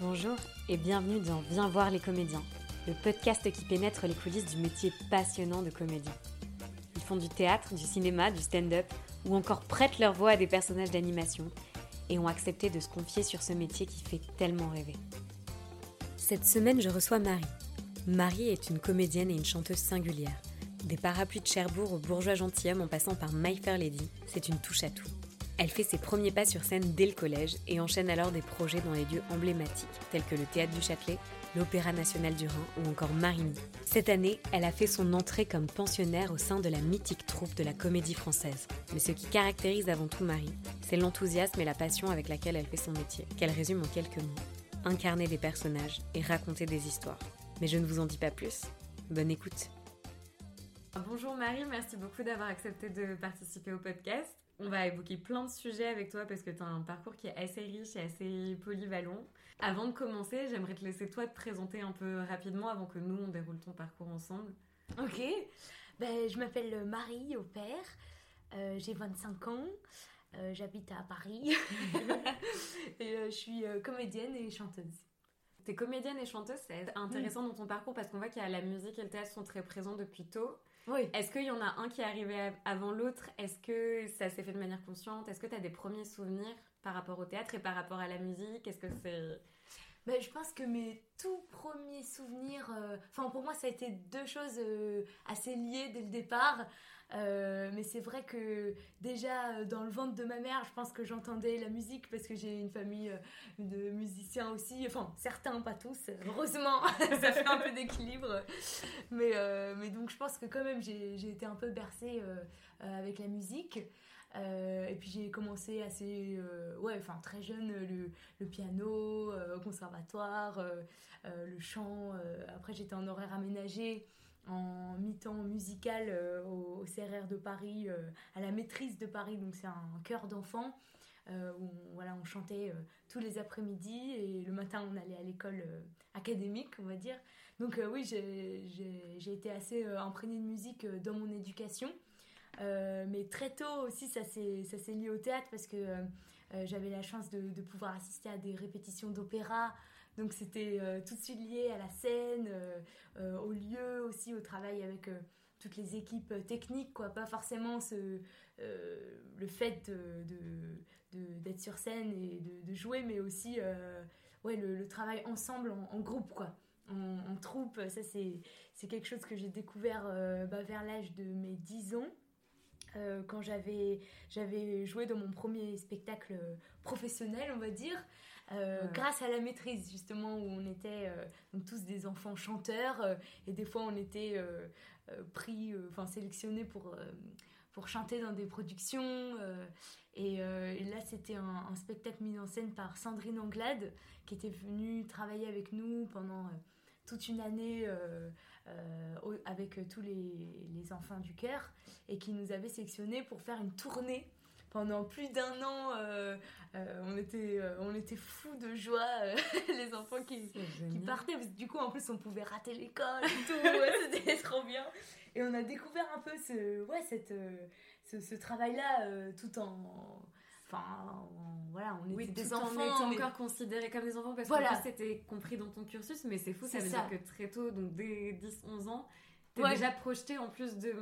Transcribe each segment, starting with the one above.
Bonjour et bienvenue dans Viens voir les comédiens, le podcast qui pénètre les coulisses du métier passionnant de comédien. Ils font du théâtre, du cinéma, du stand-up ou encore prêtent leur voix à des personnages d'animation et ont accepté de se confier sur ce métier qui fait tellement rêver. Cette semaine, je reçois Marie. Marie est une comédienne et une chanteuse singulière. Des parapluies de Cherbourg au bourgeois gentilhomme en passant par My Fair Lady, c'est une touche à tout. Elle fait ses premiers pas sur scène dès le collège et enchaîne alors des projets dans les lieux emblématiques tels que le Théâtre du Châtelet, l'Opéra national du Rhin ou encore Marigny. Cette année, elle a fait son entrée comme pensionnaire au sein de la mythique troupe de la comédie française. Mais ce qui caractérise avant tout Marie, c'est l'enthousiasme et la passion avec laquelle elle fait son métier, qu'elle résume en quelques mots. Incarner des personnages et raconter des histoires. Mais je ne vous en dis pas plus. Bonne écoute. Bonjour Marie, merci beaucoup d'avoir accepté de participer au podcast. On va évoquer plein de sujets avec toi parce que tu as un parcours qui est assez riche et assez polyvalent. Avant de commencer, j'aimerais te laisser toi te présenter un peu rapidement avant que nous on déroule ton parcours ensemble. Ok, ben, je m'appelle Marie au père, euh, j'ai 25 ans, euh, j'habite à Paris et euh, je suis comédienne et chanteuse. T'es comédienne et chanteuse, c'est intéressant dans ton parcours parce qu'on voit qu'il y a la musique et le théâtre sont très présents depuis tôt. Oui. Est-ce qu'il y en a un qui est arrivé avant l'autre? Est-ce que ça s'est fait de manière consciente? Est-ce que tu as des premiers souvenirs par rapport au théâtre et par rapport à la musique? Est-ce que c'est... Ben, je pense que mes tout premiers souvenirs, euh, enfin pour moi ça a été deux choses euh, assez liées dès le départ. Euh, mais c'est vrai que déjà dans le ventre de ma mère, je pense que j'entendais la musique parce que j'ai une famille de musiciens aussi. Enfin certains, pas tous. Heureusement, ça fait un peu d'équilibre. Mais, donc je pense que quand même j'ai été un peu bercée avec la musique. Euh, et puis j'ai commencé assez, euh, ouais, enfin très jeune, le, piano, euh, au conservatoire, le chant. après j'étais en horaire aménagé en mi-temps musical au, CRR de Paris, à la maîtrise de Paris, donc c'est un chœur d'enfants. où on, voilà, on chantait tous les après-midi et le matin on allait à l'école académique, on va dire. Donc oui, j'ai été assez imprégnée de musique dans mon éducation. Euh, mais très tôt aussi, ça s'est lié au théâtre parce que euh, euh, j'avais la chance de, pouvoir assister à des répétitions d'opéra. Donc c'était tout de suite lié à la scène, au lieu aussi, au travail avec toutes les équipes techniques, quoi. Pas forcément ce, le fait d'être de, sur scène et de, jouer, mais aussi ouais, le, travail ensemble en, groupe, quoi. En, troupe, ça c'est quelque chose que j'ai découvert bah, vers l'âge de mes 10 ans. Euh, quand j'avais joué dans mon premier spectacle professionnel on va dire euh, grâce à la maîtrise justement où on était euh, tous des enfants chanteurs et des fois on était pris enfin sélectionnés pour pour chanter dans des productions et, là c'était un, un, spectacle mis en scène par Sandrine Anglade qui était venue travailler avec nous pendant toute une année euh, euh, avec tous les, les, enfants du cœur et qui nous avait sélectionnés pour faire une tournée pendant plus d'un an, euh, on était, on était fous de joie, les enfants qui, qui partaient. du coup, en plus, on pouvait rater l'école et tout. c'était trop bien. Et on a découvert un peu ce, ouais, cette, ce, ce travail-là tout en Enfin, voilà, on était des enfants. On était encore considérés comme des enfants parce que c'était compris dans ton cursus, mais c'est fou, ça veut dire que très tôt, donc dès 10-11 ans, t'es déjà projeté en plus de,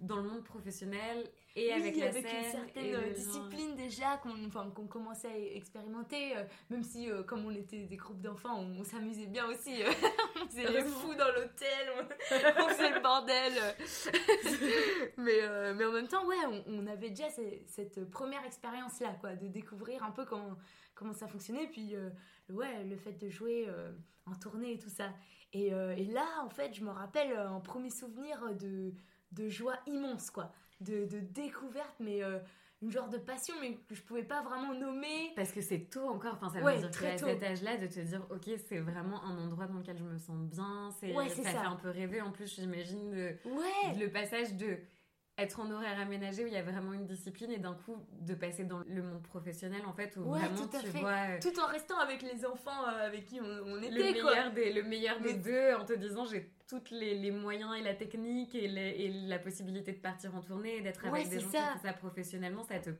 dans le monde professionnel et avec la avec une certaine discipline déjà qu'on enfin, commençait à expérimenter, euh, même si euh, comme on était des groupes d'enfants, on, s'amusait bien aussi. Euh, on faisait les fous dans l'hôtel, on, faisait le bordel. mais, mais en même temps, ouais, on, avait déjà cette, première expérience-là, quoi, de découvrir un peu comment, comment ça fonctionnait, puis ouais, le fait de jouer en tournée et tout ça. Et, et, là, en fait, je me rappelle un premier souvenir de, de joie immense, quoi de, découverte, mais euh, une genre de passion, mais que je pouvais pas vraiment nommer. Parce que c'est tôt encore, enfin, ça veut dire qu'à cet âge-là, de te dire, ok, c'est vraiment un endroit dans lequel je me sens bien, c'est ça, fait un peu rêver. En plus, j'imagine le passage de être en horaire aménagé où il y a vraiment une discipline et d'un coup de passer dans le monde professionnel en fait où vraiment tu vois euh, tout en restant avec les enfants euh, avec qui on, était le meilleur des le meilleur des deux en te disant j'ai toutes les, les, moyens et la technique et, et, la possibilité de partir en tournée et d'être avec des gens qui font ça professionnellement ça te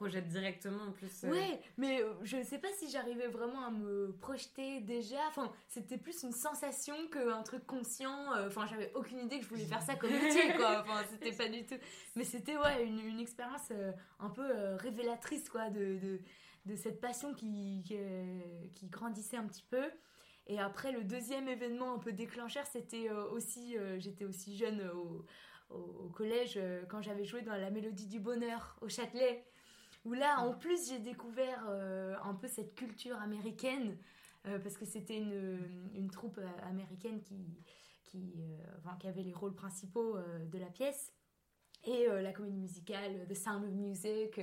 projettes directement en plus. Ouais, mais je sais pas si j'arrivais vraiment à me projeter déjà. Enfin, c'était plus une sensation qu'un truc conscient. Enfin, j'avais aucune idée que je voulais faire ça comme métier, quoi. Enfin, c'était pas du tout. Mais c'était, ouais, une, une expérience un peu révélatrice, quoi, de, de, de, cette passion qui, qui, qui grandissait un petit peu. Et après, le deuxième événement un peu déclencheur, c'était aussi, j'étais aussi jeune au, au, collège euh, quand j'avais joué dans La Mélodie du Bonheur au Châtelet. Où là, en plus, j'ai découvert euh, un peu cette culture américaine, euh, parce que c'était une, une, troupe américaine qui, qui, enfin, qui, avait les rôles principaux de la pièce. Et la comédie musicale The Sound of Music,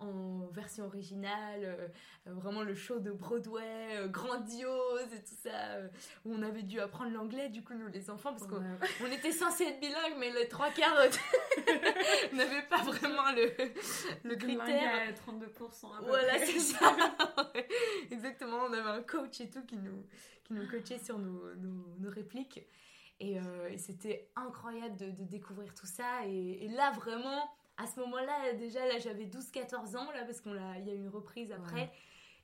en version originale, euh, euh, vraiment le show de Broadway, euh, grandiose et tout ça, où on avait dû apprendre l'anglais, du coup, nous les enfants, parce qu'on on était censés être bilingues, mais les trois quarts n'avaient pas vraiment le, le critère. 32%. voilà, c'est ça. Exactement, on avait un coach et tout qui nous, qui nous coachait sur nos, nos, répliques. Et, et c'était incroyable de, de, découvrir tout ça. Et, et là, vraiment, à ce moment-là, déjà, là, j'avais 12-14 ans, là, parce qu'il y a eu une reprise après.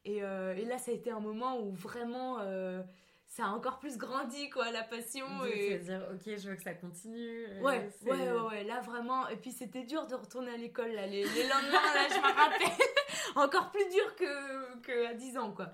Euh, et, là, ça a été un moment où vraiment, euh, ça a encore plus grandi, quoi, la passion. Et... dire, ok, je veux que ça continue. Ouais, ouais, ouais, là, vraiment. Et puis, c'était dur de retourner à l'école, là, les, lendemains, là, je me rappelle. encore plus dur que, que à 10 ans, quoi.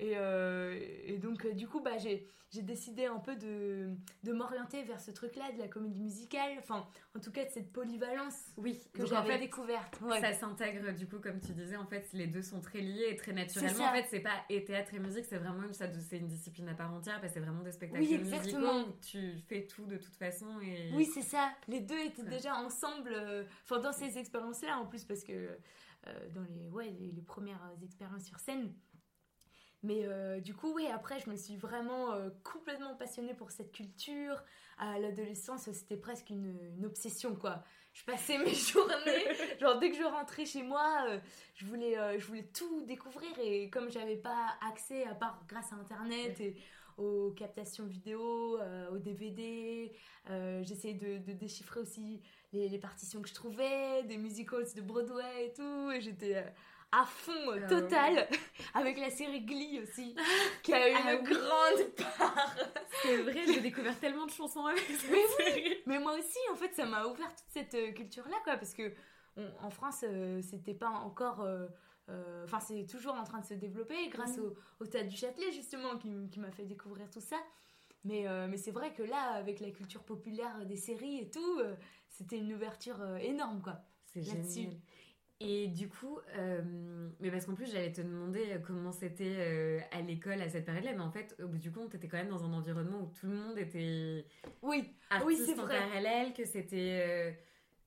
Et, euh, et donc, du coup, bah, j'ai décidé un peu de, de m'orienter vers ce truc-là, de la comédie musicale, enfin, en tout cas de cette polyvalence oui, que j'avais découverte. Ça s'intègre, du coup, comme tu disais, en fait, les deux sont très liés et très naturellement. En fait, c'est pas et théâtre et musique, c'est vraiment une, c'est une discipline à part entière, parce que c'est vraiment des spectacles oui, musicaux tu fais tout de toute façon. Et... Oui, c'est ça. Les deux étaient déjà ensemble, euh, dans ces expériences-là, en plus, parce que euh, dans les, ouais, les premières expériences sur scène, mais euh, du coup, oui, après, je me suis vraiment euh, complètement passionnée pour cette culture. À l'adolescence, c'était presque une, obsession, quoi. Je passais mes journées, genre dès que je rentrais chez moi, euh, je, voulais, je voulais tout découvrir. Et comme j'avais pas accès, à part grâce à Internet et aux captations vidéo, aux DVD, j'essayais de, de, déchiffrer aussi les, les, partitions que je trouvais, des musicals de Broadway et tout. Et j'étais à fond euh, ah total avec la série Glee aussi qui a eu ah une grande part. C'est vrai j'ai découvert tellement de chansons avec cette mais série. Mais moi aussi en fait ça m'a ouvert toute cette euh, culture là quoi parce que en France euh, c'était pas encore enfin c'est toujours en train de se développer grâce mm. au, au du Châtelet justement qui, qui m'a fait découvrir tout ça. Mais, mais c'est vrai que là avec la culture populaire des séries et tout c'était une ouverture énorme quoi c'est génial et du coup, euh, mais parce qu'en plus j'allais te demander comment c'était euh, à l'école à cette période-là, mais en fait, au bout du compte, t'étais quand même dans un environnement où tout le monde était oui, artiste oui, en parallèle, que c'était euh,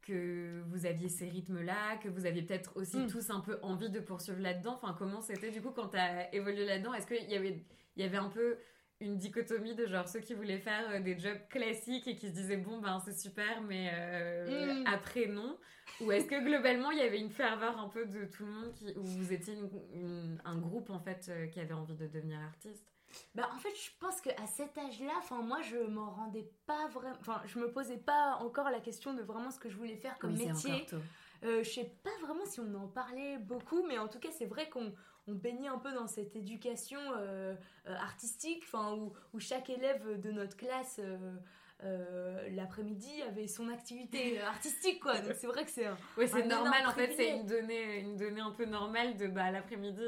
que vous aviez ces rythmes-là, que vous aviez peut-être aussi mm. tous un peu envie de poursuivre là-dedans. Enfin, comment c'était du coup quand t'as évolué là-dedans? Est-ce qu'il y avait, il y avait un peu une dichotomie de genre ceux qui voulaient faire euh, des jobs classiques et qui se disaient bon ben c'est super mais euh, mm. après non? Ou est-ce que globalement il y avait une ferveur un peu de tout le monde qui, où vous étiez un groupe en fait euh, qui avait envie de devenir artiste? Bah en fait je pense qu'à cet âge-là enfin moi je m'en rendais pas vraiment enfin je me posais pas encore la question de vraiment ce que je voulais faire comme métier. euh, je sais pas vraiment si on en parlait beaucoup mais en tout cas c'est vrai qu'on on baignait un peu dans cette éducation euh, euh, artistique, enfin où, où, chaque élève de notre classe euh, l'après-midi avait son activité artistique quoi. Donc c'est vrai que c'est Oui, c'est normal en fait, c'est une donnée une donnée un peu normale de bah l'après-midi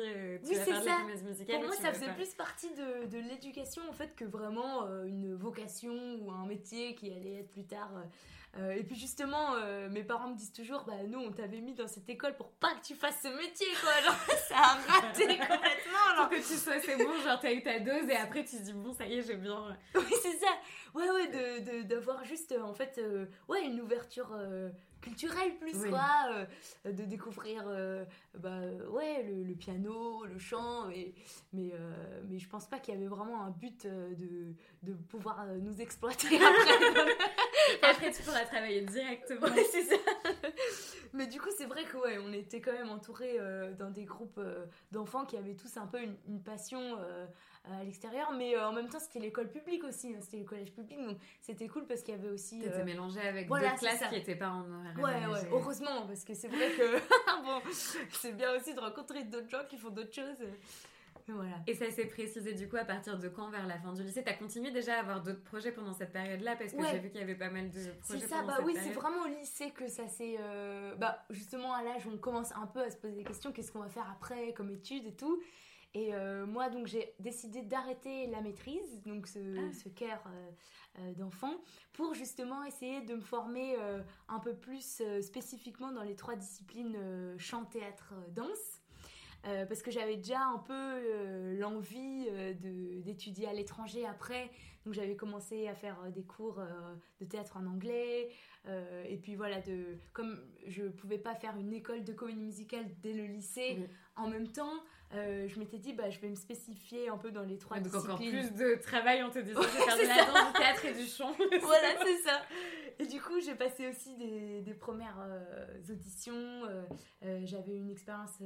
tu oui, vas faire ça. de musicale. Pour moi ça faisait plus partie de, de l'éducation en fait que vraiment une vocation ou un métier qui allait être plus tard euh, et puis justement, euh, mes parents me disent toujours, bah nous on t'avait mis dans cette école pour pas que tu fasses ce métier quoi, genre ça a raté complètement. Alors que tu sois c'est bon, genre t'as eu ta dose et après tu te dis bon ça y est j'ai bien. oui c'est ça, ouais ouais de d'avoir juste en fait euh, ouais une ouverture culturel plus quoi euh, de découvrir euh, bah, ouais le, piano le chant et, mais euh, mais je pense pas qu'il y avait vraiment un but de, de pouvoir nous exploiter après. Après tu pourras travailler directement. C'est ça. Mais du coup c'est vrai que ouais on était quand même entouré dans des groupes d'enfants qui avaient tous un peu une, une passion à l'extérieur, mais euh, en même temps c'était l'école publique aussi, hein, c'était le collège public, donc c'était cool parce qu'il y avait aussi. T'étais euh... mélangé avec voilà, d'autres classes qui n'étaient pas en horaire Ouais, ouais, heureusement, parce que c'est vrai que bon, c'est bien aussi de rencontrer d'autres gens qui font d'autres choses. Voilà. Et ça s'est précisé du coup à partir de quand vers la fin du lycée? T'as continué déjà à avoir d'autres projets pendant cette période-là? Parce que j'ai vu qu'il y avait pas mal de projets. C'est ça, bah oui, c'est vraiment au lycée que ça s'est. Euh, bah justement à l'âge où on commence un peu à se poser des questions qu'est-ce qu'on va faire après comme études et tout? Et euh, moi, donc, j'ai décidé d'arrêter la maîtrise, donc ce, ah. ce care euh, d'enfant, pour justement essayer de me former un peu plus spécifiquement dans les trois disciplines chant, théâtre, danse. Euh, parce que j'avais déjà un peu euh, l'envie euh, d'étudier à l'étranger après. Donc j'avais commencé à faire des cours de théâtre en anglais. et puis voilà, de, comme je ne pouvais pas faire une école de comédie musicale dès le lycée en même temps, je m'étais dit, bah, je vais me spécifier un peu dans les trois disciplines. Donc encore plus de travail en te disant, je vais faire de la danse, du théâtre et du chant. voilà, c'est ça. Et du coup, j'ai passé aussi des, des premières auditions. J'avais une expérience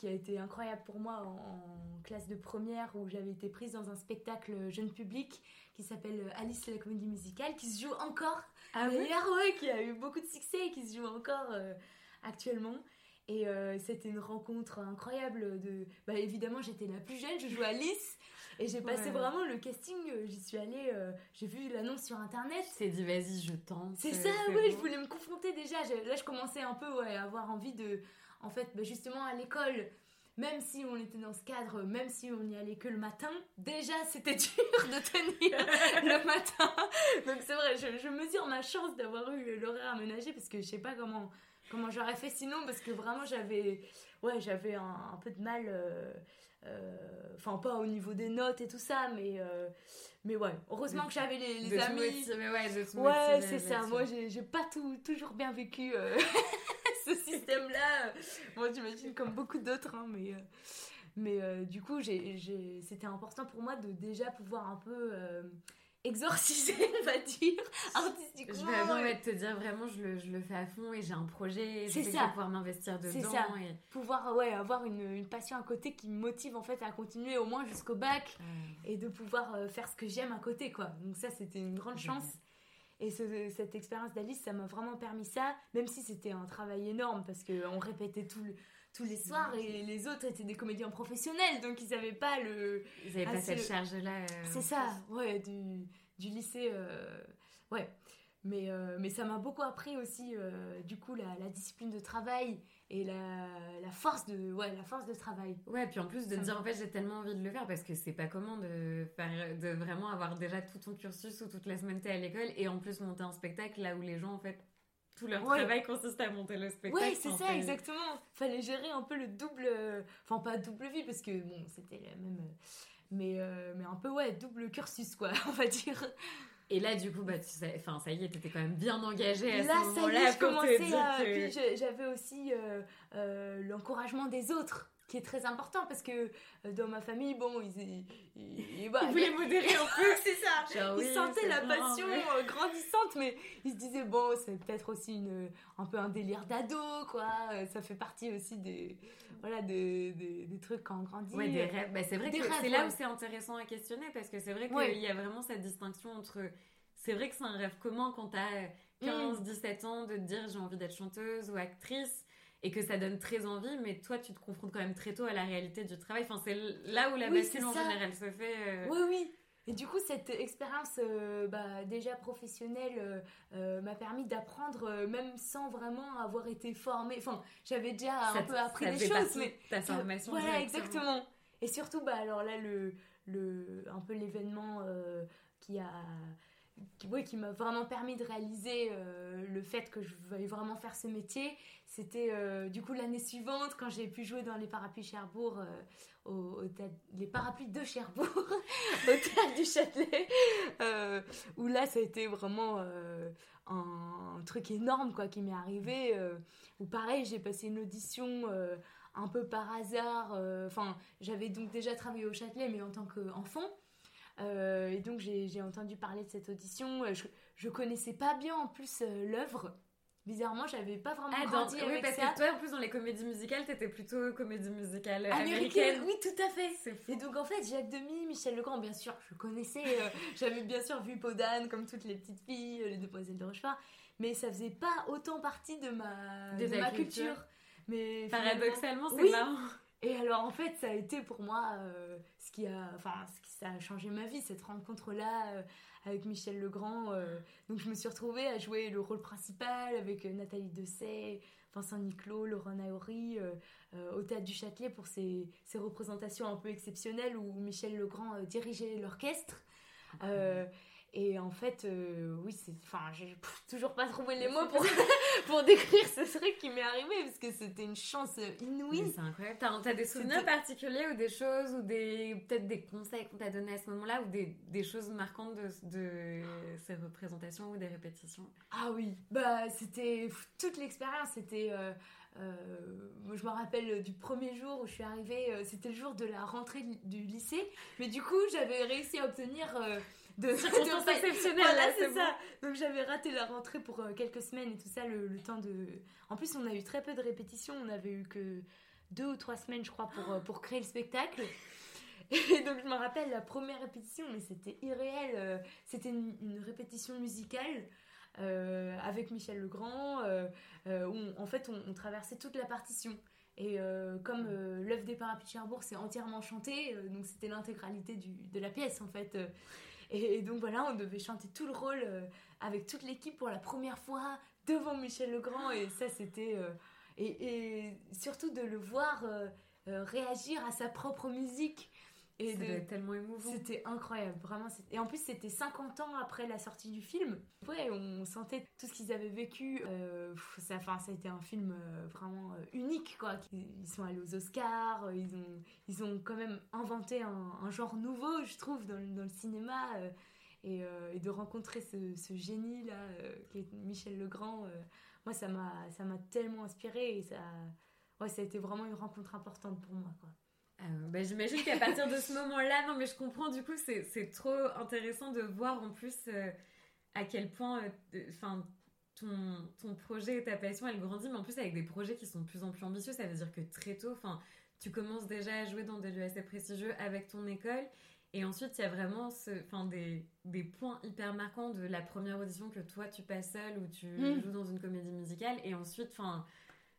qui a été incroyable pour moi en, classe de première où j'avais été prise dans un spectacle jeune public qui s'appelle Alice la comédie musicale qui se joue encore ah oui qui a eu beaucoup de succès et qui se joue encore euh, actuellement et euh, c'était une rencontre incroyable de bah évidemment j'étais la plus jeune je jouais Alice et j'ai passé vraiment le casting euh, j'y suis allée j'ai vu l'annonce sur internet. C'est dit vas-y je tente c'est ça oui je voulais me confronter déjà. Là je commençais un peu ouais, à avoir envie de en fait, bah, justement à l'école, même si on était dans ce cadre, même si on n'y allait que le matin, déjà c'était dur de tenir le matin. Donc c'est vrai, je, mesure ma chance d'avoir eu l'horaire aménagé parce que je sais pas comment, comment j'aurais fait sinon parce que vraiment j'avais ouais, j'avais un, peu de mal. Euh, euh, enfin, pas au niveau des notes et tout ça, mais, euh, mais ouais, heureusement que j'avais les, les amis. ouais, ouais c'est ça. Moi, j'ai pas tout, toujours bien vécu ce système-là. Moi, j'imagine comme beaucoup d'autres, hein, mais, mais du coup, c'était important pour moi de déjà pouvoir un peu exorciser, on va dire, artistiquement. Je vais vraiment te dire, vraiment, je le, je le, fais à fond et j'ai un projet, je vais pouvoir m'investir dedans. C'est ça, et... pouvoir ouais, avoir une, une, passion à côté qui me motive en fait à continuer au moins jusqu'au bac et de pouvoir faire ce que j'aime à côté, quoi. Donc ça, c'était une grande chance. Et cette expérience d'Alice, ça m'a vraiment permis ça, même si c'était un travail énorme parce qu'on répétait tout tous les soirs et les autres étaient des comédiens professionnels, donc ils n'avaient pas le. Ils n'avaient pas cette charge-là. Euh, c'est ça, ouais, du, du lycée. Euh, ouais. Mais, euh, mais ça m'a beaucoup appris aussi, du coup, la, la, discipline de travail et la, la, force de ouais la force de travail ouais puis en plus de dire en fait j'ai tellement envie de le faire parce que c'est pas comment de faire de vraiment avoir déjà tout ton cursus ou toute la semaine t'es à l'école et en plus monter un spectacle là où les gens en fait tout leur travail consiste à monter le spectacle ouais c'est ça exactement. Fallait gérer un peu le double enfin pas double vie parce que bon c'était la même mais euh, mais un peu ouais double cursus quoi on va dire et là, du coup, bah, enfin, ça y est, t'étais quand même bien engagée à là, ce moment-là. je commençais. Puis j'avais aussi euh, euh, l'encouragement des autres qui est très important parce que euh, dans ma famille, bon, ils, ils, bah, ils voulaient modérer un peu, c'est ça. ils sentaient la passion grandissante, mais ils se disaient, bon, c'est peut-être aussi une, un peu un délire d'ado, quoi. Ça fait partie aussi des, voilà, des, des, trucs quand on grandit. Ouais, des rêves. Bah, c'est vrai que c'est là où c'est intéressant à questionner parce que c'est vrai qu'il y a vraiment cette distinction entre. C'est vrai que c'est un rêve commun quand t'as 15, 17 mm. ans de te dire j'ai envie d'être chanteuse ou actrice et que ça donne très envie, mais toi, tu te confrontes quand même très tôt à la réalité du travail. Enfin, c'est là où la bascule en général se fait. Euh. Oui, oui. Et du coup, cette expérience euh, bah, déjà professionnelle euh, m'a permis d'apprendre, même sans vraiment avoir été formée. Enfin, j'avais déjà un peu appris des choses, mais ta formation. Voilà, exactement. Et surtout, bah alors là, le, le un peu l'événement qui a qui, qui m'a vraiment permis de réaliser euh, le fait que je veuille vraiment faire ce métier. C'était euh, du coup l'année suivante quand j'ai pu jouer dans les parapluies Cherbourg, euh, les parapluies de Cherbourg, au théâtre du Châtelet, où là ça a été vraiment un, truc énorme quoi qui m'est arrivé. où pareil, j'ai passé une audition un peu par hasard. Enfin, j'avais donc déjà travaillé au Châtelet, mais en tant qu'enfant. Euh, et donc j'ai entendu parler de cette audition. Euh, je, je connaissais pas bien en plus euh, l'œuvre. Bizarrement, j'avais pas vraiment ah, grandi oui, avec parce ça. que toi, en plus, dans les comédies musicales, t'étais plutôt comédie musicale américaine. Oui, tout à fait. Et donc, en fait, Jacques Demy, Michel Legrand, bien sûr, je connaissais. J'avais bien sûr vu Podane, comme toutes les petites filles, les demoiselles de Rochefort. Mais ça faisait pas autant partie de ma, de ma culture. Mais Paradoxalement, c'est oui. marrant. Et alors en fait, ça a été pour moi euh, ce qui a, enfin, ce qui ça a changé ma vie cette rencontre-là euh, avec Michel Legrand. euh. donc je me suis retrouvée à jouer le rôle principal avec Nathalie Dessay, Vincent Niclot, Laurent Naori au théâtre du Châtelet pour ces, ces représentations un peu exceptionnelles où Michel Legrand dirigeait l'orchestre. Et en fait, euh, oui, c'est, enfin, j'ai toujours pas trouvé les mots pour, pour décrire ce truc qui m'est arrivé parce que c'était une chance inouïe. C'est incroyable. T'as, t'as des souvenirs particuliers ou des choses ou des peut-être des conseils qu'on t'a donnés à ce moment-là ou des, des choses marquantes de, de ces représentations ou des répétitions? Ah oui, bah c'était toute l'expérience. C'était, euh, euh, moi, je me rappelle du premier jour où je suis arrivée. euh, c'était le jour de la rentrée du, du lycée, mais du coup j'avais réussi à obtenir euh, de, Circonstances de- exceptionnelles, Voilà, là, c'est ça. Donc j'avais raté la rentrée pour euh, quelques semaines et tout ça, le, le temps de. En plus, on a eu très peu de répétitions. On avait eu que deux ou trois semaines, je crois, pour, euh, pour créer le spectacle. Et donc je me rappelle la première répétition, mais c'était irréel. euh, C'était une, une répétition musicale euh, avec Michel Legrand, où on- en fait on, on traversait toute la partition. Et euh, comme euh, l'œuvre des Parapluies de Cherbourg c'est entièrement chanté, euh, donc c'était l'intégralité de la pièce en fait. Et, donc voilà, on devait chanter tout le rôle euh, avec toute l'équipe pour la première fois devant Michel Legrand. Et ça c'était. euh, et, surtout de le voir euh, réagir à sa propre musique. Et Ça de- doit être tellement émouvant. c'était incroyable, vraiment. Et en plus, c'était 50 ans après la sortie du film. Ouais, on sentait tout ce qu'ils avaient vécu. Euh, ça, enfin, ça a été un film euh, vraiment euh, unique, quoi. Ils sont allés aux Oscars, euh, ils ont, ils ont quand même inventé un, un genre nouveau, je trouve, dans, le- dans le cinéma. euh, et, euh, et de rencontrer ce, ce génie-là, euh, qui est Michel Legrand, euh, moi, ça m'a ça m'a tellement inspiré et ça, ouais, ça a été vraiment une rencontre importante pour moi, quoi. Bah, J'imagine qu'à partir de ce moment-là, non mais je comprends du coup, c'est trop intéressant de voir en plus euh, à quel point euh, enfin, ton, ton projet et ta passion, elle grandit, mais en plus avec des projets qui sont de plus en plus ambitieux, ça veut dire que très tôt, enfin, tu commences déjà à jouer dans des lieux assez prestigieux avec ton école, et ensuite il y a vraiment ce, des, des points hyper marquants de la première audition que toi tu passes seul ou tu Mm. joues dans une comédie musicale, et ensuite, enfin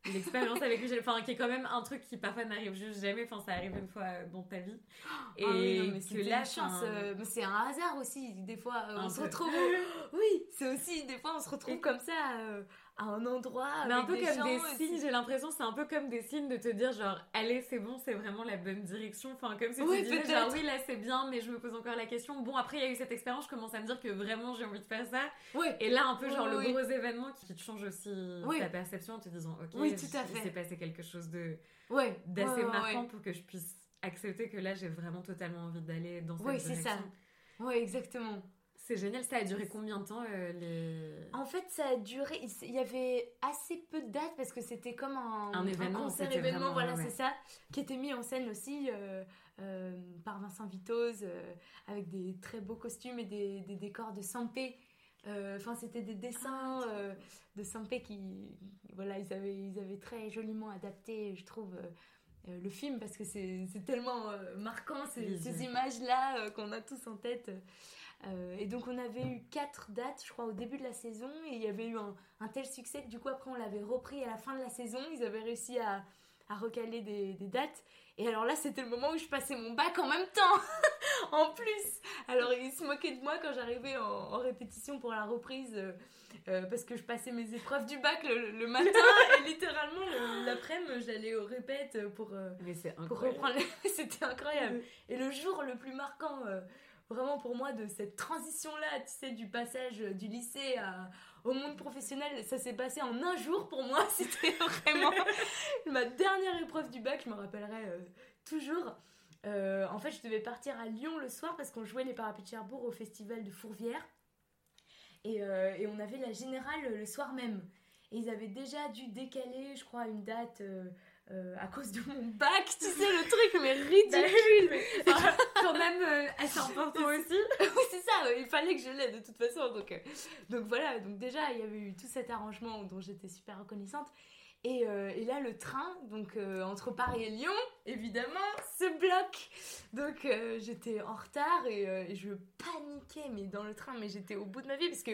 l'expérience avec Michel, enfin qui est quand même un truc qui parfois n'arrive juste jamais, enfin ça arrive une fois euh, dans ta vie. Et Ah oui, non, mais que là, chance, euh, c'est un hasard aussi. Des fois, euh, on se peu. retrouve. Oui, c'est aussi des fois on se retrouve Et- comme ça euh, à un endroit. Mais un peu des comme gens, des signes, j'ai l'impression, c'est un peu comme des signes de te dire genre, allez, c'est bon, c'est vraiment la bonne direction. Enfin, comme si Oui, tu disais genre, oui, là c'est bien, mais je me pose encore la question. Bon, après, il y a eu cette expérience, je commence à me dire que vraiment j'ai envie de faire ça. Ouais. Et là, un peu Oui, genre oui, le oui. gros événement qui te change aussi Oui. ta perception en te disant, ok, Oui, tout à il s'est passé quelque chose de d'assez marquant pour que je puisse accepter que là j'ai vraiment totalement envie d'aller dans cette Oui, c'est ça. direction. Ouais, exactement. C'est génial, ça a duré combien de temps euh, les... En fait, ça a duré. il- y avait assez peu de dates parce que c'était comme un, Un événement, concert c'était événement, vraiment, voilà, ouais. c'est ça, qui était mis en scène aussi euh, euh, par Vincent Vitoz avec des très beaux costumes et des, des décors de Sampé. Enfin, c'était des dessins euh, de Sampé qui, voilà, ils avaient, ils avaient très joliment adapté, je trouve. euh, le film parce que c'est tellement euh, marquant ces, images-là euh, qu'on a tous en tête. Euh, et donc on avait eu quatre dates, je crois, au début de la saison, et il y avait eu un, un tel succès que du coup après on l'avait repris à la fin de la saison. Ils avaient réussi à, à recaler des, des dates. Et alors là, c'était le moment où je passais mon bac en même temps, en plus. Alors ils se moquaient de moi quand j'arrivais en, en répétition pour la reprise, euh, euh, parce que je passais mes épreuves du bac le, le matin, et littéralement le- l'après-midi, j'allais au répète pour, euh, Mais pour reprendre. les- C'était incroyable. Et le jour le plus marquant, vraiment pour moi, de cette transition-là, tu sais, du passage du lycée au monde professionnel, ça s'est passé en un jour pour moi. C'était vraiment ma dernière épreuve du bac, je me rappellerai euh, toujours. Euh, en fait, je devais partir à Lyon le soir parce qu'on jouait les parapluies de Cherbourg au festival de Fourvière. Et, euh, et on avait la générale le soir même. Et ils avaient déjà dû décaler, je crois, une date euh, à cause de mon bac, tu sais, le truc, mais ridicule. Enfin, quand même euh, assez important aussi. oui, c'est ça, il fallait que je l'aie de toute façon. Donc, euh, donc voilà, donc déjà, il y avait eu tout cet arrangement dont j'étais super reconnaissante. Et, euh, et là, le train, donc entre Paris et Lyon, évidemment, se bloque. Donc j'étais en retard et, et je paniquais, mais dans le train, mais j'étais au bout de ma vie parce que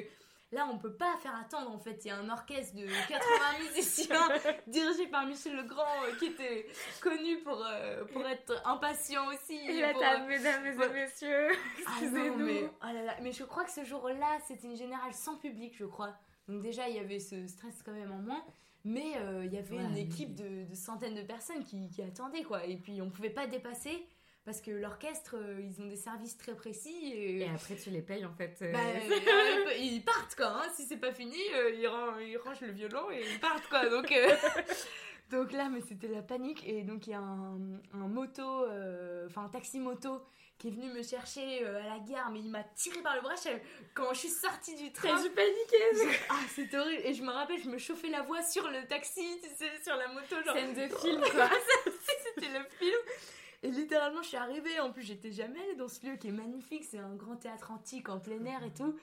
Là, on peut pas faire attendre en fait. Il y a un orchestre de 80 musiciens dirigé par Michel Legrand euh, qui était connu pour, euh, pour être impatient aussi. Et là, pour, euh, mesdames et ouais. messieurs, Ah excusez-nous. mais, oh là là, mais je crois que ce jour-là, c'était une générale sans public, je crois. Donc déjà, il y avait ce stress quand même en moins. Mais euh, il y avait Ouais, une équipe de, de centaines de personnes qui, qui attendaient, quoi. Et puis, on pouvait pas dépasser parce que l'orchestre, euh, ils ont des services très précis. Et, Et après, tu les payes en fait. euh, bah, euh, ils partent, quoi. hein. Si c'est pas fini, ils, ran- ils rangent le violon et ils partent, quoi. Donc, donc là, mais c'était la panique. Et donc, il y a un, un moto, enfin, un taxi-moto qui est venu me chercher à la gare, mais il m'a tiré par le bras. Je- Quand je suis sortie du train, paniquer. je- ah, c'était horrible. Et je me rappelle, je me chauffais la voix sur le taxi, tu sais, sur la moto, genre. Scène de film quoi. C'était le film. Et littéralement, je suis arrivée. En plus, j'étais jamais allée dans ce lieu qui est magnifique. C'est un grand théâtre antique en plein air et tout.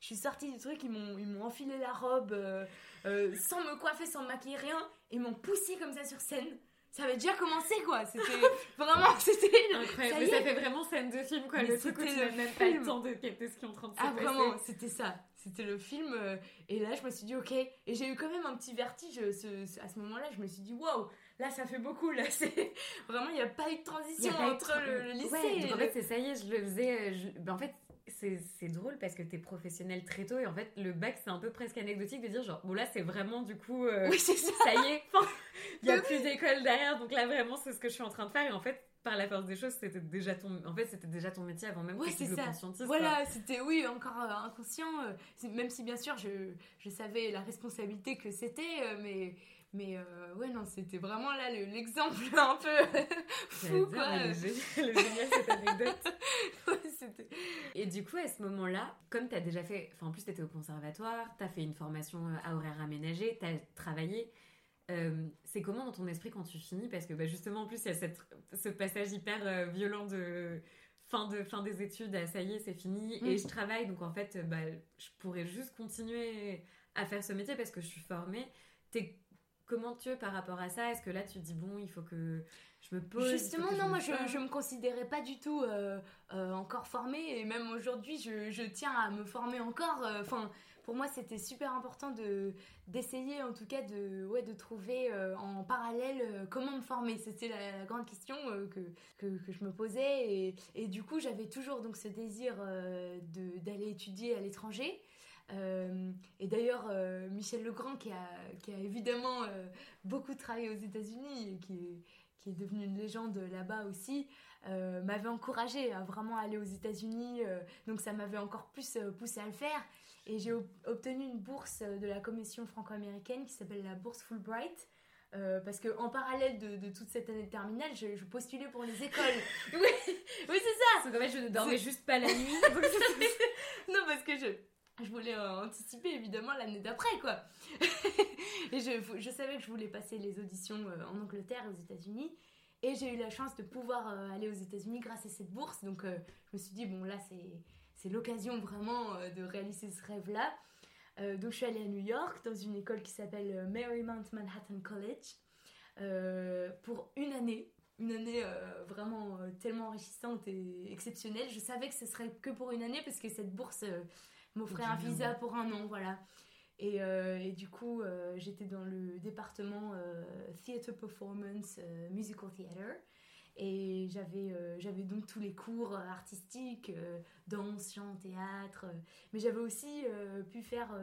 Je suis sortie du truc, ils m'ont, ils m'ont enfilé la robe euh, euh, sans me coiffer, sans me maquiller, rien. Et ils m'ont poussé comme ça sur scène. Ça avait déjà commencé quoi. C'était vraiment, c'était. Incroyable. Ça ça fait vraiment scène de film quoi. Mais le truc où c'était tu n'as même pas le temps de capter ce qui est en train de se Ah passer. vraiment, c'était ça. C'était le film. euh, et là, je me suis dit, ok. Et j'ai eu quand même un petit vertige ce- ce- à ce moment-là. Je me suis dit, waouh, là, ça fait beaucoup. Là, c'est vraiment, il n'y a pas eu de transition entre le, le lycée Ouais, et donc en le- fait, c'est ça y est, je le faisais. euh, je- ben, en fait, c'est drôle parce que t'es professionnel très tôt et en fait, le bac, c'est un peu presque anecdotique de dire genre, bon là, c'est vraiment du coup. euh, Oui, c'est ça. ça y est, il y a plus d'école derrière, donc là vraiment c'est ce que je suis en train de faire et en fait par la force des choses c'était déjà ton, en fait c'était déjà ton métier avant même Ouais, que tu le conscientises. Voilà, c'était, oui, encore euh, inconscient. euh, même si, bien sûr, je, je savais la responsabilité que c'était. mais, mais euh, ouais, non, c'était vraiment là le- l'exemple un peu fou, quoi. Elle est géniale, elle est géniale, cette anecdote. Ouais, Et du coup, à ce moment-là, comme tu as déjà fait, enfin en plus tu étais au conservatoire, tu as fait une formation euh, à horaire aménagé, tu as travaillé, euh, c'est comment dans ton esprit quand tu finis? Parce que bah, justement, en plus, il y a cette, ce passage hyper euh, violent de fin, de fin des études, à ça y est, c'est fini, Mm. et je travaille, donc en fait, bah, je pourrais juste continuer à faire ce métier parce que je suis formée. T'es comment tu es par rapport à ça? Est-ce que là tu te dis bon, il faut que je me pose Justement, non, me moi je, je me considérais pas du tout euh, euh, encore formée et même aujourd'hui je, je tiens à me former encore. euh, Enfin, pour moi c'était super important de d'essayer en tout cas de ouais de trouver euh, en parallèle comment me former. C'était la, la grande question que, que, que je me posais et, et du coup j'avais toujours donc ce désir d'aller étudier à l'étranger. Euh, et d'ailleurs, euh, Michel Legrand, qui a, qui a évidemment euh, beaucoup travaillé aux États-Unis et qui est, qui est devenu une légende là-bas aussi, m'avait encouragé à vraiment aller aux États-Unis. donc ça m'avait encore plus poussé à le faire. Et j'ai ob- obtenu une bourse de la commission franco-américaine qui s'appelle la bourse Fulbright. euh, parce que en parallèle de, de toute cette année de terminale, je, je postulais pour les écoles. oui, oui c'est ça. Parce qu'en fait, je ne dormais juste pas la nuit. non, parce que je, je voulais euh, anticiper évidemment l'année d'après, quoi. et je, savais que je voulais passer les auditions euh, en Angleterre et aux États-Unis. Et j'ai eu la chance de pouvoir euh, aller aux États-Unis grâce à cette bourse. Donc je me suis dit, bon, là, c'est, l'occasion vraiment de réaliser ce rêve-là. Donc je suis allée à New York dans une école qui s'appelle Marymount Manhattan College pour une année. Une année vraiment tellement enrichissante et exceptionnelle. Je savais que ce serait que pour une année parce que cette bourse m'offrait un visa pour un an, voilà. Et, euh, et du coup, euh, j'étais dans le département euh, Theatre Performance, Musical Theatre. Et j'avais j'avais donc tous les cours artistiques, danse, chant, théâtre. mais j'avais aussi pu faire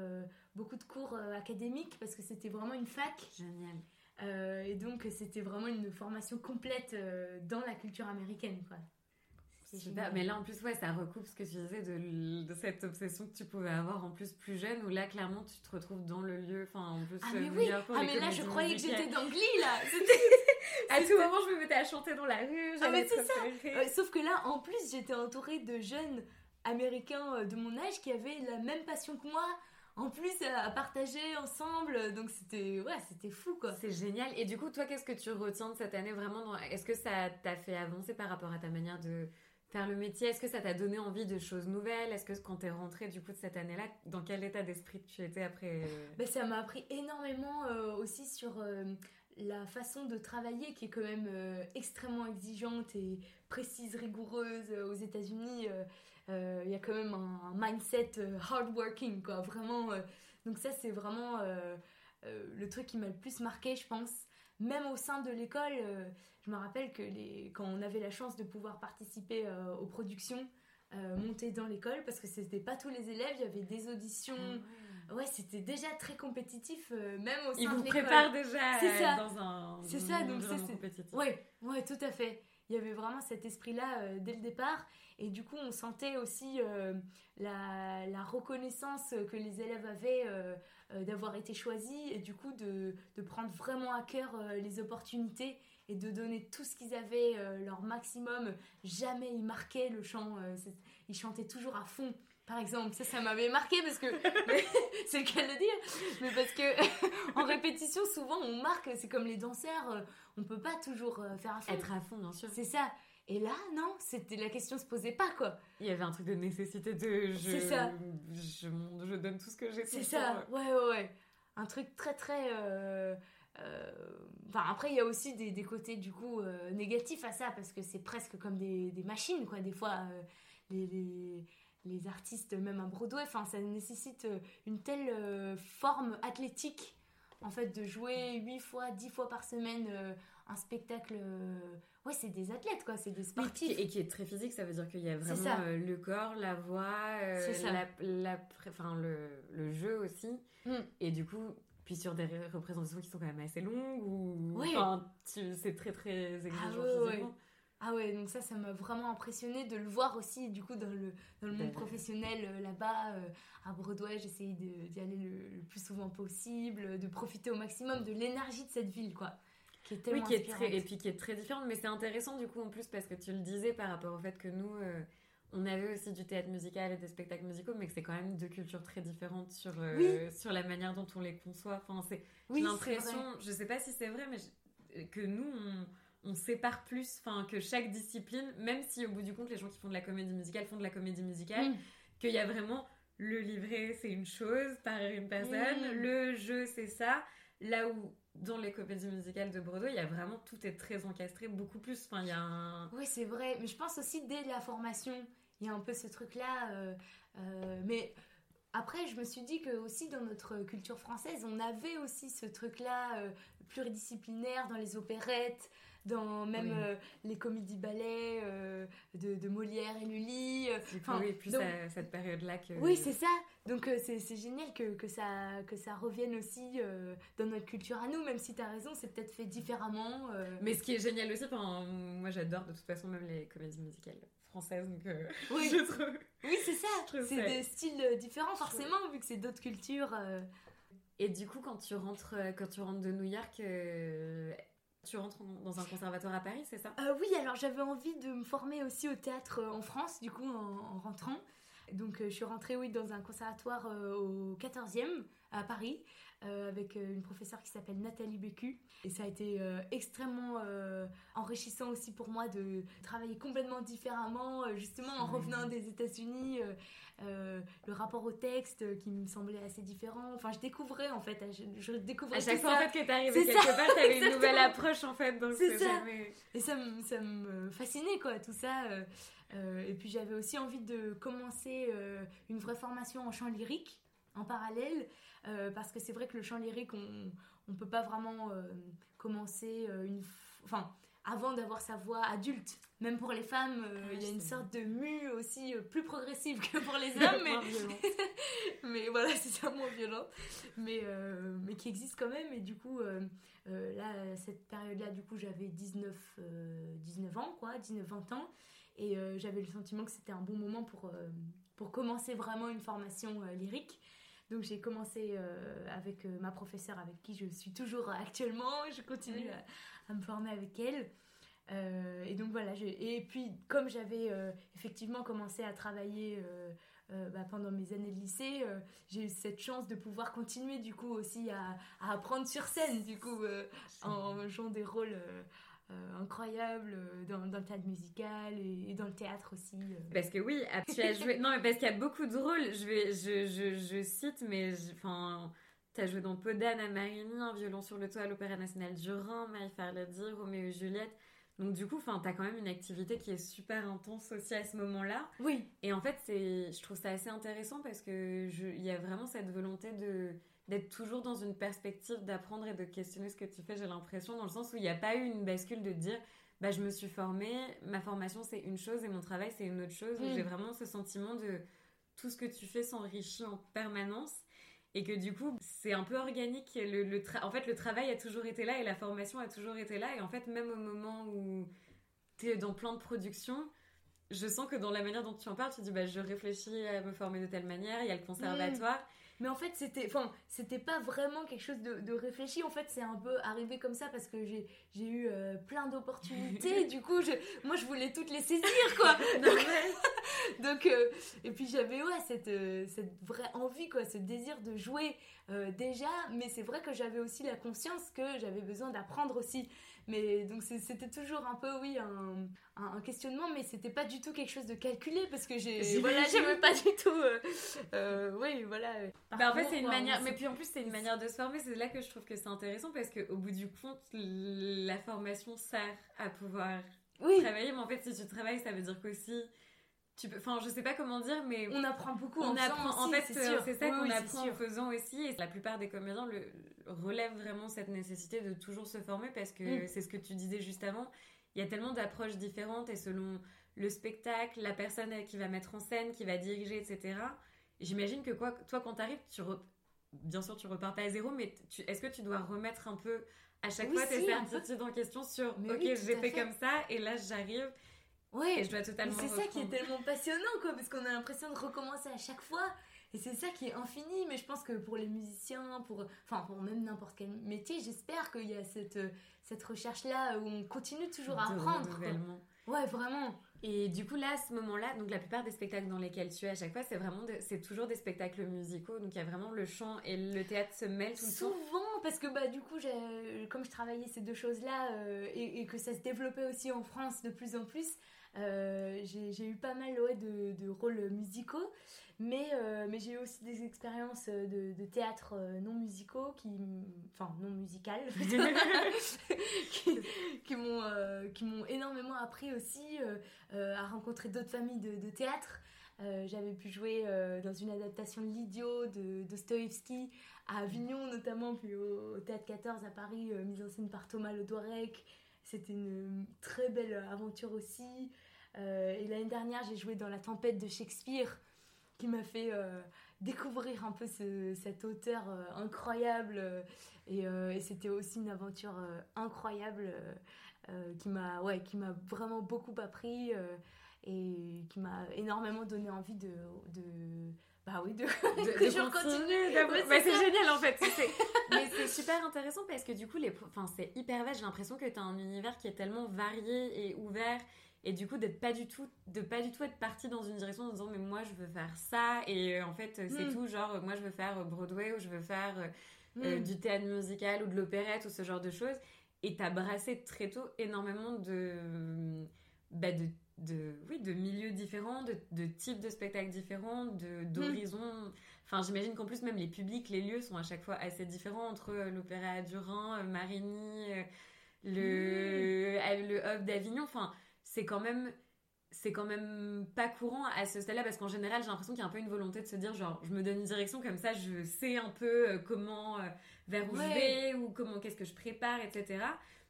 beaucoup de cours académiques parce que c'était vraiment une fac. Génial. Euh, et donc, c'était vraiment une formation complète euh, dans la culture américaine, quoi. Super. Mais là, en plus, ouais, ça recoupe ce que tu disais de, cette obsession que tu pouvais avoir en plus plus jeune, où là, clairement, tu te retrouves dans le lieu. Enfin, en plus, Ah, euh, mais oui! Ah, mais là, je croyais que j'étais dans Glee, là! À tout moment, je me mettais à chanter dans la rue. Ah, mais c'est repérée. Euh, sauf que là, en plus, j'étais entourée de jeunes américains euh, de mon âge qui avaient la même passion que moi. En plus, à à partager ensemble. Donc, c'était ouais, c'était fou, quoi. C'est génial. Et du coup, toi, qu'est-ce que tu retiens de cette année vraiment dans- Est-ce que ça t'a fait avancer par rapport à ta manière de faire le métier Est-ce que ça t'a donné envie de choses nouvelles? Est-ce que quand t'es rentrée du coup de cette année-là, dans quel état d'esprit tu étais après euh, Ben, ça m'a appris énormément euh, aussi sur euh, la façon de travailler qui est quand même extrêmement exigeante et précise, rigoureuse aux États-Unis. Il y a quand même un, mindset hardworking, quoi. Vraiment. donc, ça, c'est vraiment le truc qui m'a le plus marqué, je pense. Même au sein de l'école, je me rappelle que les, quand on avait la chance de pouvoir participer aux productions, euh, monter dans l'école parce que c'était pas tous les élèves, il y avait des auditions. Ah ouais, c'était déjà très compétitif, euh, même au sein Ils vous préparent déjà ça. dans un. C'est ça, donc c'est. Ouais, ouais, tout à fait. Il y avait vraiment cet esprit-là euh, dès le départ. Et du coup, on sentait aussi la, la, reconnaissance que les élèves avaient d'avoir été choisis et du coup de, de prendre vraiment à cœur les opportunités et de donner tout ce qu'ils avaient, euh, leur maximum. Jamais ils marquaient le chant, euh, ils chantaient toujours à fond. Par exemple, ça, ça m'avait marqué parce que c'est le cas de le dire, mais parce que en répétition, souvent on marque, c'est comme les danseurs, euh, on peut pas toujours faire à fond. Être à fond, bien sûr. C'est ça. Et là, non, c'était la question se posait pas quoi. Il y avait un truc de nécessité de je, c'est ça. Je, je, donne tout ce que j'ai. C'est ça. Ouais, ouais, ouais. Un truc très très euh, enfin, après, il y a aussi des, des côtés du coup euh, négatifs à ça parce que c'est presque comme des, des, machines, quoi. Des fois, euh, les, les, les, artistes, même à Broadway, enfin, ça nécessite une telle forme athlétique en fait de jouer 8 fois, 10 fois par semaine un spectacle. Ouais, c'est des athlètes, quoi, c'est des sportifs. et qui est très physique, ça veut dire qu'il y a vraiment le corps, la voix, la, la, enfin, le, le, jeu aussi. Mm. Et du coup, puis sur des représentations qui sont quand même assez longues ou enfin, c'est très très exigeant ah, ah ouais, donc ça, ça m'a vraiment impressionné de le voir aussi, du coup, dans le, dans le monde professionnel euh, là-bas, euh, à Broadway. J'essayais d'y aller le, plus souvent possible, de profiter au maximum de l'énergie de cette ville, quoi. Qui est tellement oui, qui est très, et puis qui est très différente, mais c'est intéressant, du coup, en plus, parce que tu le disais par rapport au fait que nous. Euh, on avait aussi du théâtre musical et des spectacles musicaux, mais que c'est quand même deux cultures très différentes sur, euh, sur la manière dont on les conçoit. Enfin, c'est l'impression, je sais pas si c'est vrai, mais que nous, on, on, sépare plus, enfin, que chaque discipline, même si au bout du compte, les gens qui font de la comédie musicale font de la comédie musicale, qu'il y a vraiment le livret, c'est une chose par une personne, le jeu, c'est ça. Là où dans les comédies musicales de Broadway, il y a vraiment tout est très encastré, beaucoup plus. Enfin, il y a un... Oui, c'est vrai. Mais je pense aussi dès la formation, il y a un peu ce truc-là. Euh, euh, mais après, je me suis dit que aussi dans notre culture française, on avait aussi ce truc-là euh, pluridisciplinaire dans les opérettes, dans même les comédies ballets de, Molière et Lully. Enfin, oui, plus à cette période-là que. Oui, c'est ça. Donc c'est génial que, que, ça, que ça revienne aussi dans notre culture à nous, même si tu as raison, c'est peut-être fait différemment. Mais ce qui est génial aussi, moi j'adore de toute façon même les comédies musicales française, donc euh, oui. Oui, c'est ça. C'est des styles euh, différents, forcément, vu que c'est d'autres cultures. Euh. Et du coup, quand tu rentres, quand tu rentres de New York, tu rentres dans un conservatoire à Paris, c'est ça? Oui, alors j'avais envie de me former aussi au théâtre en France, du coup, en, rentrant. Donc, je suis rentrée, oui, dans un conservatoire au 14e à Paris. Euh, avec euh, une professeure qui s'appelle Nathalie Bécu. Et ça a été euh, extrêmement enrichissant aussi pour moi de travailler complètement différemment, justement en revenant des États-Unis, le rapport au texte qui me semblait assez différent. Enfin, je découvrais en fait, je, découvrais à chaque fois en fait que t'arrivais quelque ça. part, t'avais une nouvelle approche en fait. Donc c'est ça. Et ça, me, ça me fascinait quoi, tout ça. et puis j'avais aussi envie de commencer une vraie formation en chant lyrique en parallèle, euh, parce que c'est vrai que le chant lyrique, on ne peut pas vraiment euh, commencer euh, une... Enfin, avant d'avoir sa voix adulte. Même pour les femmes, ah, il y a une sorte de mue aussi plus progressive que pour les hommes. mais... mais voilà, c'est ça, moins violent. Mais, mais qui existe quand même. Et du coup, là, cette période-là, du coup, j'avais 19, 19 ans, quoi, 19-20 ans. Et j'avais le sentiment que c'était un bon moment pour, pour commencer vraiment une formation lyrique. Donc j'ai commencé euh, avec euh, ma professeure avec qui je suis toujours actuellement, je continue à, me former avec elle. Euh, et donc voilà, et puis comme j'avais effectivement commencé à travailler bah, pendant mes années de lycée, j'ai eu cette chance de pouvoir continuer du coup aussi à, à apprendre sur scène, du coup, en jouant des rôles euh, incroyable euh, dans, dans, le théâtre musical et, dans le théâtre aussi. Euh. Parce que oui, ah, tu as joué. non, mais parce qu'il y a beaucoup de rôles. Je, vais, je, je, je cite, mais enfin. T'as joué dans Podane à Marigny, un violon sur le toit à l'Opéra National du Rhin, Marie-Faire dire Roméo et Juliette. Donc du coup, enfin, t'as quand même une activité qui est super intense aussi à ce moment-là. Oui. Et en fait, c'est, je trouve ça assez intéressant parce que il y a vraiment cette volonté de d'être toujours dans une perspective d'apprendre et de questionner ce que tu fais. J'ai l'impression dans le sens où il n'y a pas eu une bascule de dire, bah je me suis formée, ma formation c'est une chose et mon travail c'est une autre chose. Mm. J'ai vraiment ce sentiment de tout ce que tu fais s'enrichit en permanence et que du coup c'est un peu organique le, le en fait le travail a toujours été là et la formation a toujours été là et en fait même au moment où tu es dans plein de productions je sens que dans la manière dont tu en parles tu dis bah je réfléchis à me former de telle manière il y a le conservatoire mais en fait c'était enfin c'était pas vraiment quelque chose de, de réfléchi. En fait c'est un peu arrivé comme ça parce que j'ai j'ai eu euh, plein d'opportunités. Du coup je, moi je voulais toutes les saisir quoi. Donc, donc euh, et puis j'avais ouais cette euh, cette vraie envie quoi ce désir de jouer déjà. Mais c'est vrai que j'avais aussi la conscience que j'avais besoin d'apprendre aussi mais donc c'était toujours un peu, oui, un, un, questionnement, mais c'était pas du tout quelque chose de calculé parce que j'ai, voilà, j'aimais pas du tout. Euh, euh, oui, voilà. Bah, en fait, c'est une manière, mais puis en plus, c'est une manière de se former. C'est là que je trouve que c'est intéressant parce qu'au bout du compte, la formation sert à pouvoir travailler. Mais en fait, si tu travailles, ça veut dire qu'aussi tu peux enfin je sais pas comment dire mais on apprend beaucoup on apprend en fait c'est ça qu'on apprend en faisant aussi. Et la plupart des comédiens le relèvent vraiment cette nécessité de toujours se former parce que mm. c'est ce que tu disais juste avant. Il y a tellement d'approches différentes et selon le spectacle la personne qui va mettre en scène qui va diriger etc j'imagine que quoi toi quand t'arrives tu bien sûr tu repars pas à zéro mais est-ce que tu dois remettre un peu à chaque fois tes certitudes en question sur ok j'ai fait. comme ça et là j'arrive Ouais. Et je dois totalement. C'est ça qui est tellement passionnant, quoi, parce qu'on a l'impression de recommencer à chaque fois. Et c'est ça qui est infini. Mais je pense que pour les musiciens, pour, enfin, pour même n'importe quel métier, j'espère qu'il y a cette, cette recherche-là où on continue toujours à apprendre. Ouais, vraiment. Et du coup, là, à ce moment-là, donc la plupart des spectacles dans lesquels tu es à chaque fois, c'est vraiment, c'est toujours des spectacles musicaux. Donc il y a vraiment le chant et le théâtre se mêlent tout le temps. Souvent, parce que bah du coup, comme je travaillais ces deux choses-là euh, et, et, que ça se développait aussi en France de plus en plus, euh, j'ai eu pas mal de, de, rôles musicaux, mais, euh, mais j'ai eu aussi des expériences de, théâtre euh, non musicaux, qui, enfin non musicales, qui, qui m'ont énormément appris aussi à rencontrer d'autres familles de, théâtre. J'avais pu jouer dans une adaptation de L'Idiot de Dostoevsky à Avignon notamment, puis au, Théâtre 14 à Paris, mise en scène par Thomas Lodorek. C'était une très belle aventure aussi. Euh, et l'année dernière, j'ai joué dans La Tempête de Shakespeare, qui m'a fait euh, découvrir un peu cet auteur euh, incroyable. Et, c'était aussi une aventure incroyable qui m'a ouais, qui vraiment beaucoup appris et qui m'a énormément donné envie de, de bah oui, de, de, que je continue. Bah, c'est génial en fait. Mais c'est super intéressant parce que du coup, les... enfin, c'est hyper vaste. J'ai l'impression que tu as un univers qui est tellement varié et ouvert et du coup d'être pas du tout de pas du tout être parti dans une direction en disant mais moi je veux faire ça et euh, en fait c'est mm. tout genre moi je veux faire Broadway ou je veux faire euh, euh, mm. du théâtre musical ou de l'opérette ou ce genre de choses et t'as brassé très tôt énormément de bah de, de oui de milieux différents de, de types de spectacles différents de mm. d'horizons enfin j'imagine qu'en plus même les publics les lieux sont à chaque fois assez différents entre l'opéra du Rhin Marigny le le hub d'Avignon enfin c'est quand même c'est quand même pas courant à ce stade-là parce qu'en général j'ai l'impression qu'il y a un peu une volonté de se dire genre je me donne une direction comme ça je sais un peu euh, comment euh, vers où je vais ou comment qu'est-ce que je prépare etc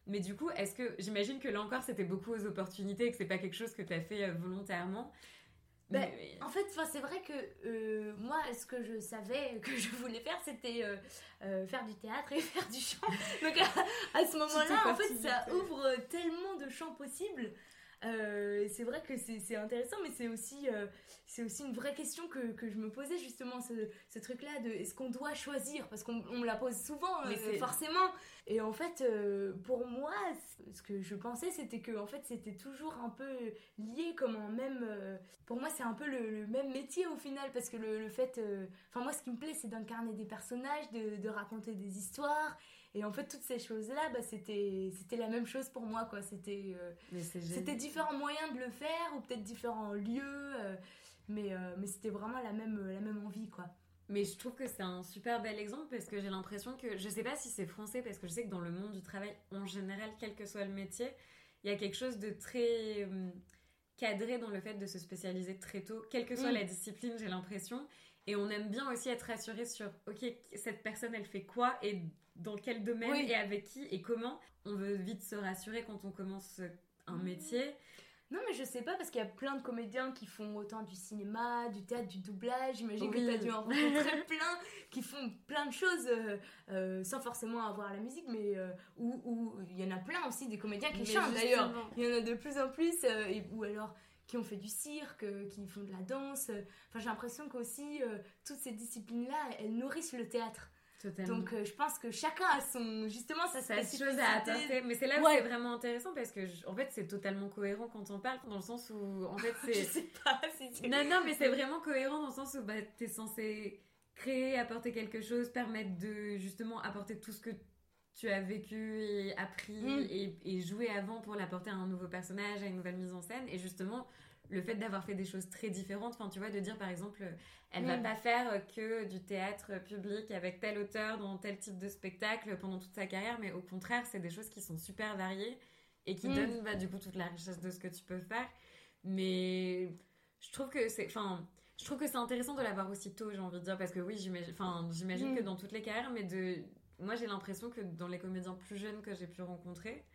mais du coup est-ce que j'imagine que là encore c'était beaucoup aux opportunités et que c'est pas quelque chose que tu as fait euh, volontairement. Ben, En fait, c'est vrai que moi, ce que je savais que je voulais faire, c'était faire du théâtre et faire du chant. Donc à, à ce moment-là, en fait, ça ouvre tellement de champs possibles euh, c'est vrai que c'est intéressant, mais c'est aussi, euh, c'est aussi une vraie question que, que, je me posais justement, ce, ce truc-là de est-ce qu'on doit choisir? Parce qu'on me la pose souvent, mais euh, forcément. Et en fait, pour moi, ce que je pensais, c'était que en fait, c'était toujours un peu lié comme en même. pour moi, c'est un peu le, même métier au final, parce que le, le fait. Enfin, moi, ce qui me plaît, c'est d'incarner des personnages, de, de raconter des histoires. Et en fait, toutes ces choses-là, bah, c'était, c'était la même chose pour moi, quoi. C'était, euh, c'était différents moyens de le faire, ou peut-être différents lieux, euh, mais, euh, mais c'était vraiment la même, la même envie, quoi. Mais je trouve que c'est un super bel exemple parce que j'ai l'impression que, je sais pas si c'est français, parce que je sais que dans le monde du travail en général, quel que soit le métier, il y a quelque chose de très hum, cadré dans le fait de se spécialiser très tôt, quelle que soit Mm. la discipline, j'ai l'impression. Et on aime bien aussi être rassuré sur, ok, cette personne, elle fait quoi et dans quel domaine Oui. et avec qui et comment. On veut vite se rassurer quand on commence un métier. Non, mais je sais pas, parce qu'il y a plein de comédiens qui font autant du cinéma, du théâtre, du doublage. J'imagine Oui. que tu as dû en rencontrer plein qui font plein de choses euh, euh, sans forcément avoir la musique, mais euh, où il y en a plein aussi des comédiens qui Mais chantent d'ailleurs. Il y en a de plus en plus, euh, et, ou alors qui ont fait du cirque, euh, qui font de la danse. Enfin, j'ai l'impression qu'aussi euh, toutes ces disciplines-là, elles nourrissent le théâtre. Totalement. Donc, euh, je pense que chacun a son justement sa spécificité. chose à apporter. Mais c'est là où Ouais. c'est vraiment intéressant parce que, je- en fait, c'est totalement cohérent quand on parle, dans le sens où, en fait, Je c'est. sais pas si c'est. Non, non, mais c'est vraiment cohérent dans le sens où bah, t'es censé créer, apporter quelque chose, permettre de justement apporter tout ce que tu as vécu et appris Mm. et, et joué avant pour l'apporter à un nouveau personnage, à une nouvelle mise en scène. Et justement, le fait d'avoir fait des choses très différentes, enfin, tu vois, de dire par exemple, elle va Mm. pas faire que du théâtre public avec tel auteur dans tel type de spectacle pendant toute sa carrière, mais au contraire, c'est des choses qui sont super variées et qui Mm. donnent bah, du coup toute la richesse de ce que tu peux faire. Mais je trouve que c'est enfin je trouve que c'est intéressant de l'avoir aussi tôt j'ai envie de dire parce que oui j'imagine enfin j'imagine que dans toutes les carrières mais de moi j'ai l'impression que dans les comédiens plus jeunes que j'ai pu rencontrer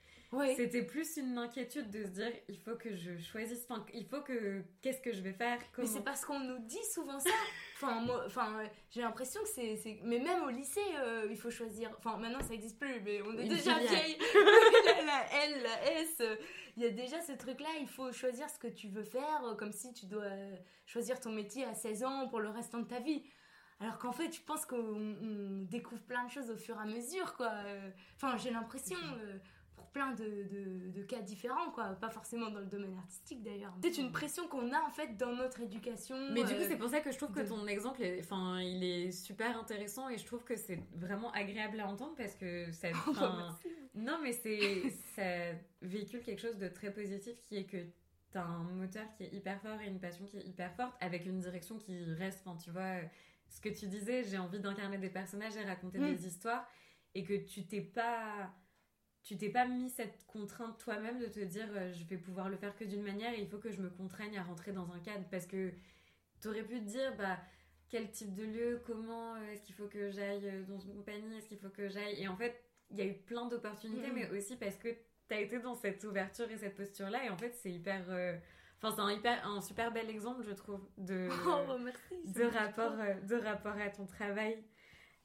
c'était plus une inquiétude de se dire il faut que je choisisse enfin il faut que qu'est-ce que je vais faire Mais c'est parce qu'on nous dit souvent ça. Enfin, moi, enfin, j'ai l'impression que c'est, mais même au lycée, euh, il faut choisir. Enfin, maintenant ça existe plus, mais on est Une déjà vieille. la, la L, la S, euh, il y a déjà ce truc-là. Il faut choisir ce que tu veux faire, euh, comme si tu dois choisir ton métier à 16 ans pour le restant de ta vie. Alors qu'en fait, je pense qu'on on découvre plein de choses au fur et à mesure, quoi. Euh, Enfin, j'ai l'impression, euh, pour plein de, de- de cas différents, quoi. Pas forcément dans le domaine artistique, d'ailleurs. C'est une pression qu'on a, en fait, dans notre éducation. mais du coup euh, c'est pour ça que je trouve que ton exemple est, enfin il est super intéressant et je trouve que c'est vraiment agréable à entendre parce que ça Oh, enfin, Non, mais c'est ça véhicule quelque chose de très positif qui est que t'as un moteur qui est hyper fort et une passion qui est hyper forte avec une direction qui reste. Enfin, tu vois, ce que tu disais, j'ai envie d'incarner des personnages et raconter Mm. des histoires et que tu t'es pas. Tu t'es pas mis cette contrainte toi-même de te dire euh, je vais pouvoir le faire que d'une manière et il faut que je me contraigne à rentrer dans un cadre parce que t'aurais pu te dire bah quel type de lieu, comment euh, est-ce qu'il faut que j'aille euh, dans une compagnie, est-ce qu'il faut que j'aille et en fait il y a eu plein d'opportunités, Mhm. mais aussi parce que tu as été dans cette ouverture et cette posture-là. Et en fait, c'est hyper. euh, Enfin, c'est un, hyper, un super bel exemple, je trouve, de, Oh, merci. de, rapport, euh, de rapport à ton travail.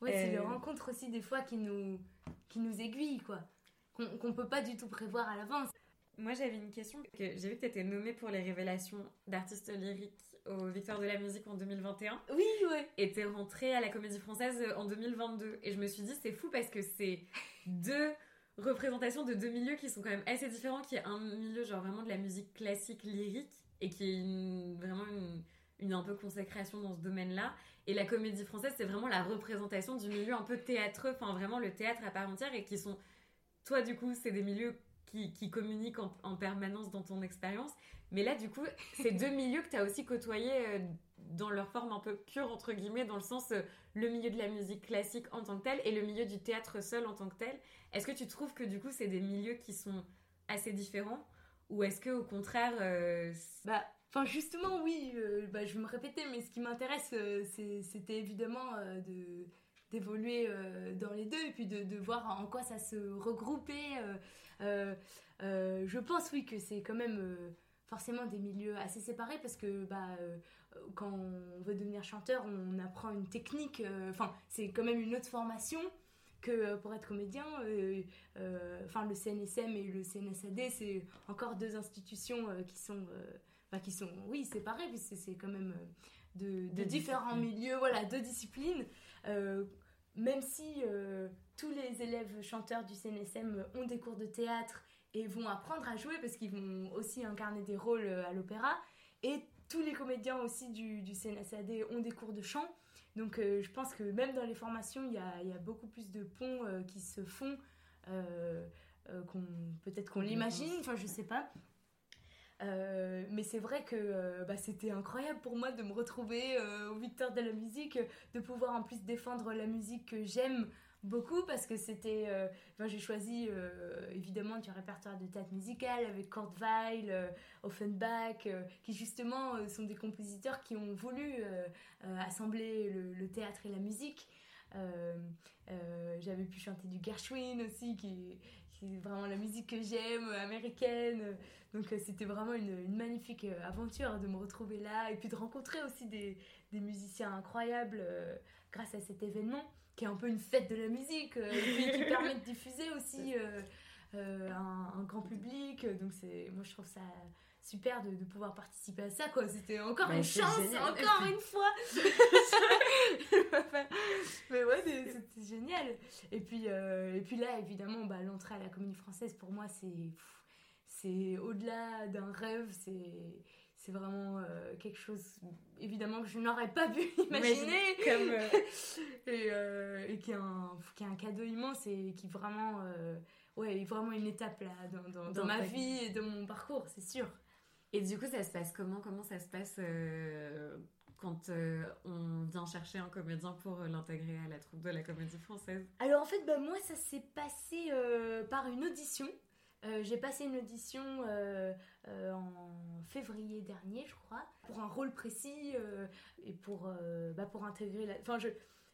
Ouais, c'est les euh, rencontres aussi, des fois, qui nous, qui nous aiguillent, quoi. Qu'on qu'on peut pas du tout prévoir à l'avance. Moi, j'avais une question. que J'ai vu que tu étais nommée pour les révélations d'artistes lyriques aux Victoires de la musique en 2021. Oui, ouais. Et t'es rentrée à la Comédie Française en 2022. Et je me suis dit, c'est fou parce que c'est deux représentations de deux milieux qui sont quand même assez différents. Qui est un milieu, genre vraiment de la musique classique lyrique, et qui est vraiment une, une un peu consécration dans ce domaine-là. Et la Comédie Française, c'est vraiment la représentation du milieu un peu théâtreux, enfin vraiment le théâtre à part entière, et qui sont. Toi, du coup, c'est des milieux qui, qui communiquent en, en permanence dans ton expérience. Mais là, du coup, c'est deux milieux que tu as aussi côtoyés euh, dans leur forme un peu pure, entre guillemets, dans le sens euh, le milieu de la musique classique en tant que tel et le milieu du théâtre seul en tant que tel. Est-ce que tu trouves que du coup, c'est des milieux qui sont assez différents Ou est-ce que au contraire, euh, Bah, enfin, justement, oui, euh, bah, je vais me répéter, mais ce qui m'intéresse, c'était évidemment de d'évoluer dans les deux et puis de, de voir en quoi ça se regroupait. je pense, oui, que c'est quand même forcément des milieux assez séparés parce que bah, quand on veut devenir chanteur, on apprend une technique, euh, enfin, c'est quand même une autre formation que euh, pour être comédien. euh, Enfin, le CNSM et le CNSAD, c'est encore deux institutions qui sont, qui sont, oui, séparées, puisque c'est quand même de, de différents disciplines. milieux, voilà, deux disciplines. Même si tous les élèves chanteurs du CNSM ont des cours de théâtre et vont apprendre à jouer parce qu'ils vont aussi incarner des rôles à l'opéra, et tous les comédiens aussi du, du CNSAD ont des cours de chant. Donc euh, je pense que même dans les formations, il y a, il y a beaucoup plus de ponts euh, qui se font, euh, qu'on- peut-être qu'on l'imagine, enfin je sais pas. mais c'est vrai que bah, c'était incroyable pour moi de me retrouver au Victor de la musique, de pouvoir en plus défendre la musique que j'aime beaucoup parce que c'était. Enfin, j'ai choisi évidemment du répertoire de théâtre musical avec Kurt Weill, Offenbach, qui justement sont des compositeurs qui ont voulu assembler le, théâtre et la musique. J'avais pu chanter du Gershwin aussi, qui, est vraiment la musique que j'aime, américaine. Donc c'était vraiment une, magnifique aventure de me retrouver là et puis de rencontrer aussi des musiciens incroyables grâce à cet événement qui est un peu une fête de la musique euh, qui permet de diffuser aussi euh, euh, un, grand public. Donc c'est, moi je trouve ça super de, pouvoir participer à ça quoi. C'était encore une chance, encore une fois. mais ouais, c'était génial. Et puis et puis là évidemment bah, l'entrée à la Comédie Française pour moi c'est c'est au-delà d'un rêve, c'est c'est vraiment euh, quelque chose évidemment que je n'aurais pas pu imaginer. Comme euh, euh, et, qui, est un, qui est un cadeau immense et qui vraiment ouais est vraiment une étape là dans, dans, ma vie et dans mon parcours c'est sûr. Et du coup ça se passe comment? Comment ça se passe quand on vient chercher un comédien pour l'intégrer à la troupe de la comédie française? Alors en fait, bah, moi ça s'est passé par une audition. Euh, j'ai passé une audition euh, euh, en février dernier, je crois, pour un rôle précis et pour, bah, pour intégrer la... Enfin, je,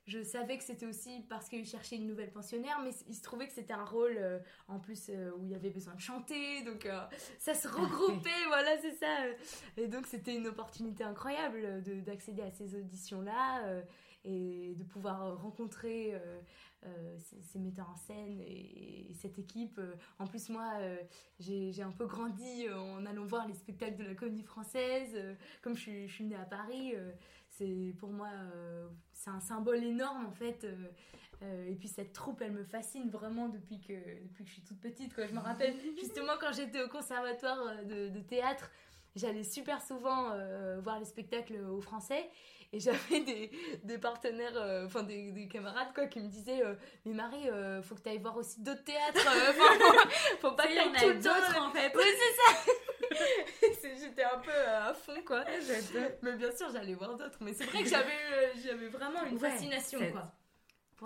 je savais que c'était aussi parce qu'il cherchait une nouvelle pensionnaire, mais il se trouvait que c'était un rôle en plus où il y avait besoin de chanter, donc ça se regroupait, voilà, c'est ça. Et donc c'était une opportunité incroyable d'accéder à ces auditions-là et de pouvoir rencontrer euh, ces, metteurs en scène et, cette équipe. Euh, en plus, moi, euh, j'ai un peu grandi en allant voir les spectacles de la comédie française. comme je suis, je suis, née à Paris, c'est pour moi, c'est un symbole énorme en fait. et puis cette troupe, elle me fascine vraiment depuis que, depuis que je suis toute petite. Quoi. Je me rappelle justement quand j'étais au conservatoire de, de théâtre, j'allais super souvent voir les spectacles aux Français et j'avais des, des partenaires, euh, enfin des, des, camarades quoi, qui me disaient euh, Mais Marie, euh, faut que tu ailles voir aussi d'autres théâtres. faut, faut pas qu'il y en ait d'autres en fait. Oui, c'est ça J'étais un peu à fond quoi. Mais bien sûr, j'allais voir d'autres. Mais c'est vrai que j'avais j'avais vraiment une fascination quoi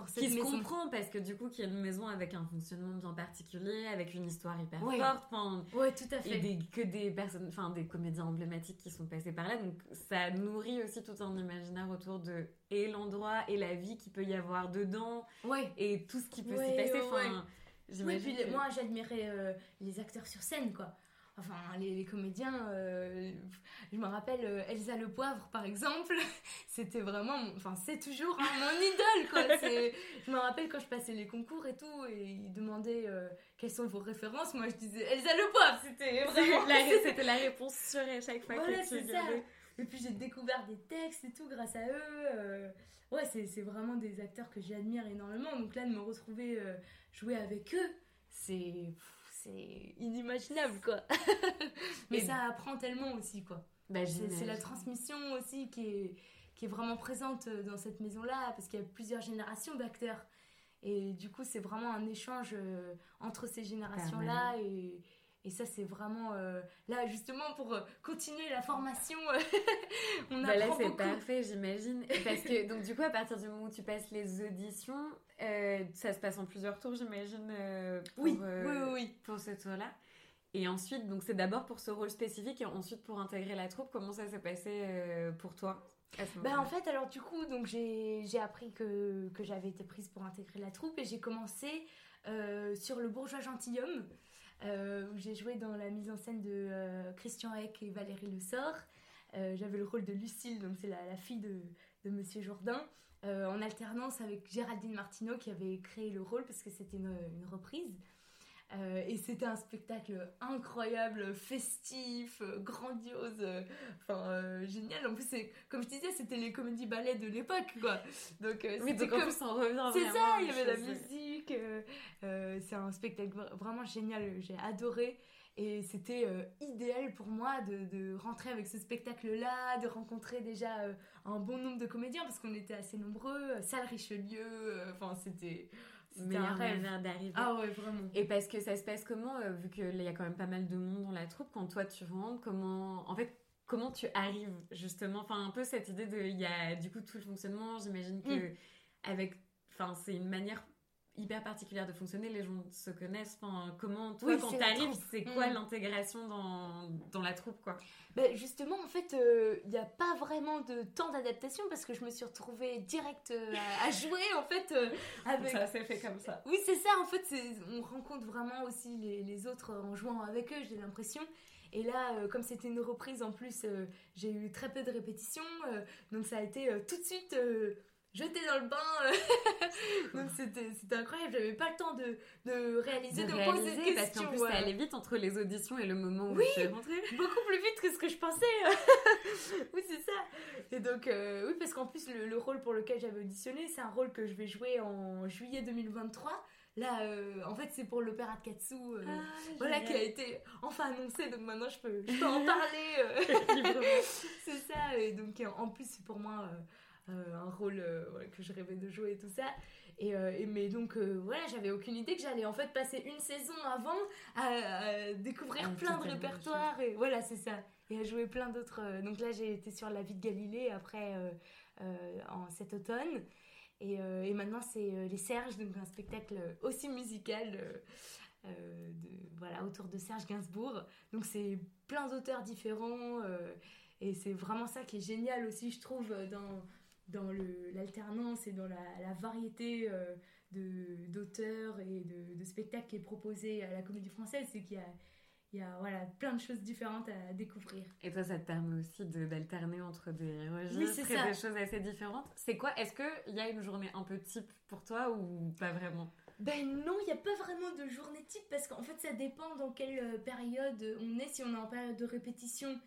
qui se comprend parce que du coup, qui est une maison avec un fonctionnement bien particulier, avec une histoire hyper forte. Enfin, ouais, tout à fait. Et que des personnes, enfin, des comédiens emblématiques qui sont passés par là. Donc, ça nourrit aussi tout un imaginaire autour de et l'endroit et la vie qu'il peut y avoir dedans. Ouais. Et tout ce qui peut s'y passer. Enfin, oui, puis moi, j'admirais euh, les acteurs sur scène, quoi enfin les, comédiens euh, je me rappelle euh, Elsa le poivre par exemple c'était vraiment enfin c'est toujours hein, mon idole quoi. Je me rappelle quand je passais les concours et tout et ils demandaient euh, quelles sont vos références. Moi je disais Elsa le poivre c'était vraiment la, c'était la réponse sur à chaque fois voilà, que tu et puis j'ai découvert des textes et tout grâce à eux ouais c'est vraiment des acteurs que j'admire énormément. Donc là de me retrouver jouer avec eux c'est c'est inimaginable quoi. Mais ça apprend tellement aussi quoi. Bah, c'est la transmission aussi qui est, qui est vraiment présente dans cette maison-là parce qu'il y a plusieurs générations d'acteurs. Et du coup, c'est vraiment un échange euh, entre ces générations-là et, et ça, c'est vraiment euh, là justement pour euh, continuer la formation. on bah là, c'est parfait, j'imagine. Parce que donc du coup, à partir du moment où tu passes les auditions, euh, ça se passe en plusieurs tours, j'imagine. oui, oui, oui, Pour ce tour-là. Et ensuite, donc c'est d'abord pour ce rôle spécifique et ensuite pour intégrer la troupe. Comment ça s'est passé pour toi bah en fait alors du coup donc j'ai appris que, que j'avais été prise pour intégrer la troupe et j'ai commencé sur le bourgeois gentilhomme euh, où j'ai joué dans la mise en scène de euh, Christian Eck et Valérie Le Sort. Euh, j'avais le rôle de Lucille, donc c'est la, fille de, Monsieur Jourdain, en alternance avec Géraldine Martineau qui avait créé le rôle parce que c'était une, reprise. Et c'était un spectacle incroyable, festif, grandiose, enfin génial. En plus, comme je disais, c'était les comédies ballets de l'époque, quoi. Donc, oui, donc comme... en revient. C'est ça, il y avait la musique. Euh, c'est un spectacle vraiment génial, j'ai adoré. Et c'était euh, idéal pour moi de, rentrer avec ce spectacle-là, de rencontrer déjà euh, un bon nombre de comédiens, parce qu'on était assez nombreux, salle Richelieu, enfin c'était meilleure manière d'arriver. Ah ouais, vraiment. Et parce que ça se passe comment, euh, vu qu'il y a quand même pas mal de monde dans la troupe, quand toi tu rentres, comment. En fait, comment tu arrives justement? Enfin, un peu cette idée de. Il y a du coup tout le fonctionnement, j'imagine que. Mm. Avec. Enfin, c'est une manière hyper particulière de fonctionner, les gens se connaissent. Enfin, comment, toi, quand t'arrives, c'est quoi mm. l'intégration dans, dans, la troupe, quoi? Ben Justement, en fait, il euh, n'y a pas vraiment de temps d'adaptation parce que je me suis retrouvée direct euh, à, jouer, en fait. Euh, avec... Ça s'est fait comme ça. Oui, c'est ça, en fait, on rencontre vraiment aussi les, les, autres en jouant avec eux, j'ai l'impression. Et là, comme c'était une reprise en plus, j'ai eu très peu de répétitions, donc ça a été tout de suite jeté dans le bain. Donc c'était, incroyable, j'avais pas le temps de, de réaliser, de, poser des questions. Parce qu'en plus, ça allait vite entre les auditions et le moment où je suis rentrée. beaucoup plus vite que ce que je pensais. oui, c'est ça. Et donc, euh, oui, parce qu'en plus, le, rôle pour lequel j'avais auditionné, c'est un rôle que je vais jouer en juillet 2023. Là, euh, en fait, c'est pour l'opéra de Katsu, euh, ah, voilà, qui a été enfin annoncé, donc maintenant je peux, je peux en parler. c'est ça, et donc en plus, pour moi, un rôle euh, que je rêvais de jouer et tout ça. Et, euh, mais donc voilà, j'avais aucune idée que j'allais en fait passer une saison avant à, découvrir plein de répertoires et voilà, c'est ça. Et à jouer plein d'autres. donc là, j'ai été sur La vie de Galilée après en cet automne. Et, et maintenant, c'est Les Serges, donc un spectacle aussi musical. de, voilà, autour de Serge Gainsbourg. Donc c'est plein d'auteurs différents et c'est vraiment ça qui est génial aussi, je trouve, dans, dans l'alternance et dans la, variété euh, d'auteurs et de, spectacles qui est proposé à la comédie française, c'est qu'il y a, il y a voilà, plein de choses différentes à découvrir. Et toi, ça te permet aussi d'alterner entre des registres et des choses assez différentes. C'est quoi Est-ce qu'il y a une journée un peu type pour toi ou pas vraiment? Ben non, il n'y a pas vraiment de journée type parce qu'en fait ça dépend dans quelle euh, période on est. Si on est en période de répétition,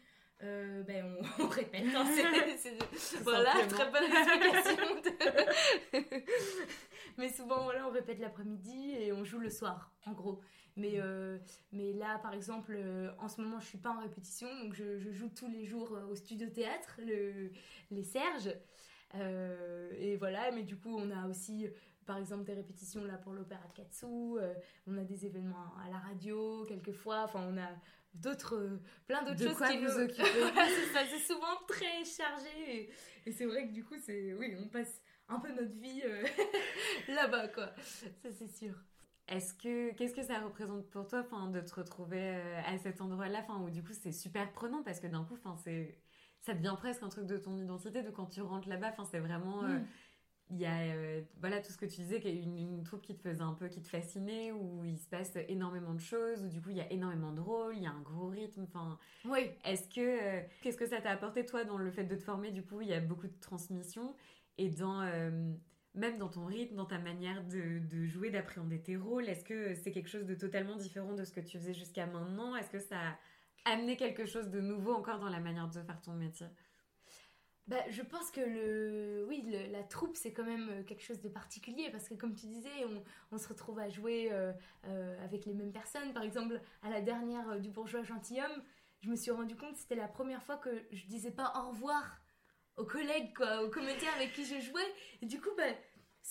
euh, ben on, répète. Hein, voilà, très bonne explication. mais souvent, voilà, on répète l'après-midi et on joue le soir, en gros. Mais, mm. euh, mais là, par exemple, euh, en ce moment, je suis pas en répétition, donc je, joue tous les jours au studio théâtre, le, les Serges. et voilà, mais du coup, on a aussi par exemple des répétitions là pour l'opéra de Katsu, on a des événements à la radio quelquefois, enfin on a d'autres euh, plein d'autres choses qui nous occupent c'est souvent très chargé et, c'est vrai que du coup c'est oui on passe un peu notre vie euh, là-bas quoi. Ça c'est sûr. Est-ce que qu'est-ce que ça représente pour toi enfin de te retrouver euh, à cet endroit-là? Enfin où du coup c'est super prenant parce que d'un coup enfin c'est ça devient presque un truc de ton identité de quand tu rentres là-bas. Enfin c'est vraiment mm il y a euh, voilà tout ce que tu disais qu'il y a une, une, troupe qui te faisait un peu qui te fascinait où il se passe énormément de choses où du coup il y a énormément de rôles il y a un gros rythme enfin oui. est-ce que euh, qu'est-ce que ça t'a apporté toi dans le fait de te former? Du coup il y a beaucoup de transmission et dans euh, même dans ton rythme dans ta manière de, de jouer d'appréhender tes rôles est-ce que c'est quelque chose de totalement différent de ce que tu faisais jusqu'à maintenant? Est-ce que ça a amené quelque chose de nouveau encore dans la manière de faire ton métier? Bah, je pense que le, oui, la troupe, c'est quand même euh, quelque chose de particulier parce que, comme tu disais, on, se retrouve à jouer euh, euh, avec les mêmes personnes. Par exemple, à la dernière du Bourgeois Gentilhomme, je me suis rendu compte que c'était la première fois que je disais pas au revoir aux collègues, quoi, aux comédiens avec qui je jouais. Du coup, bah,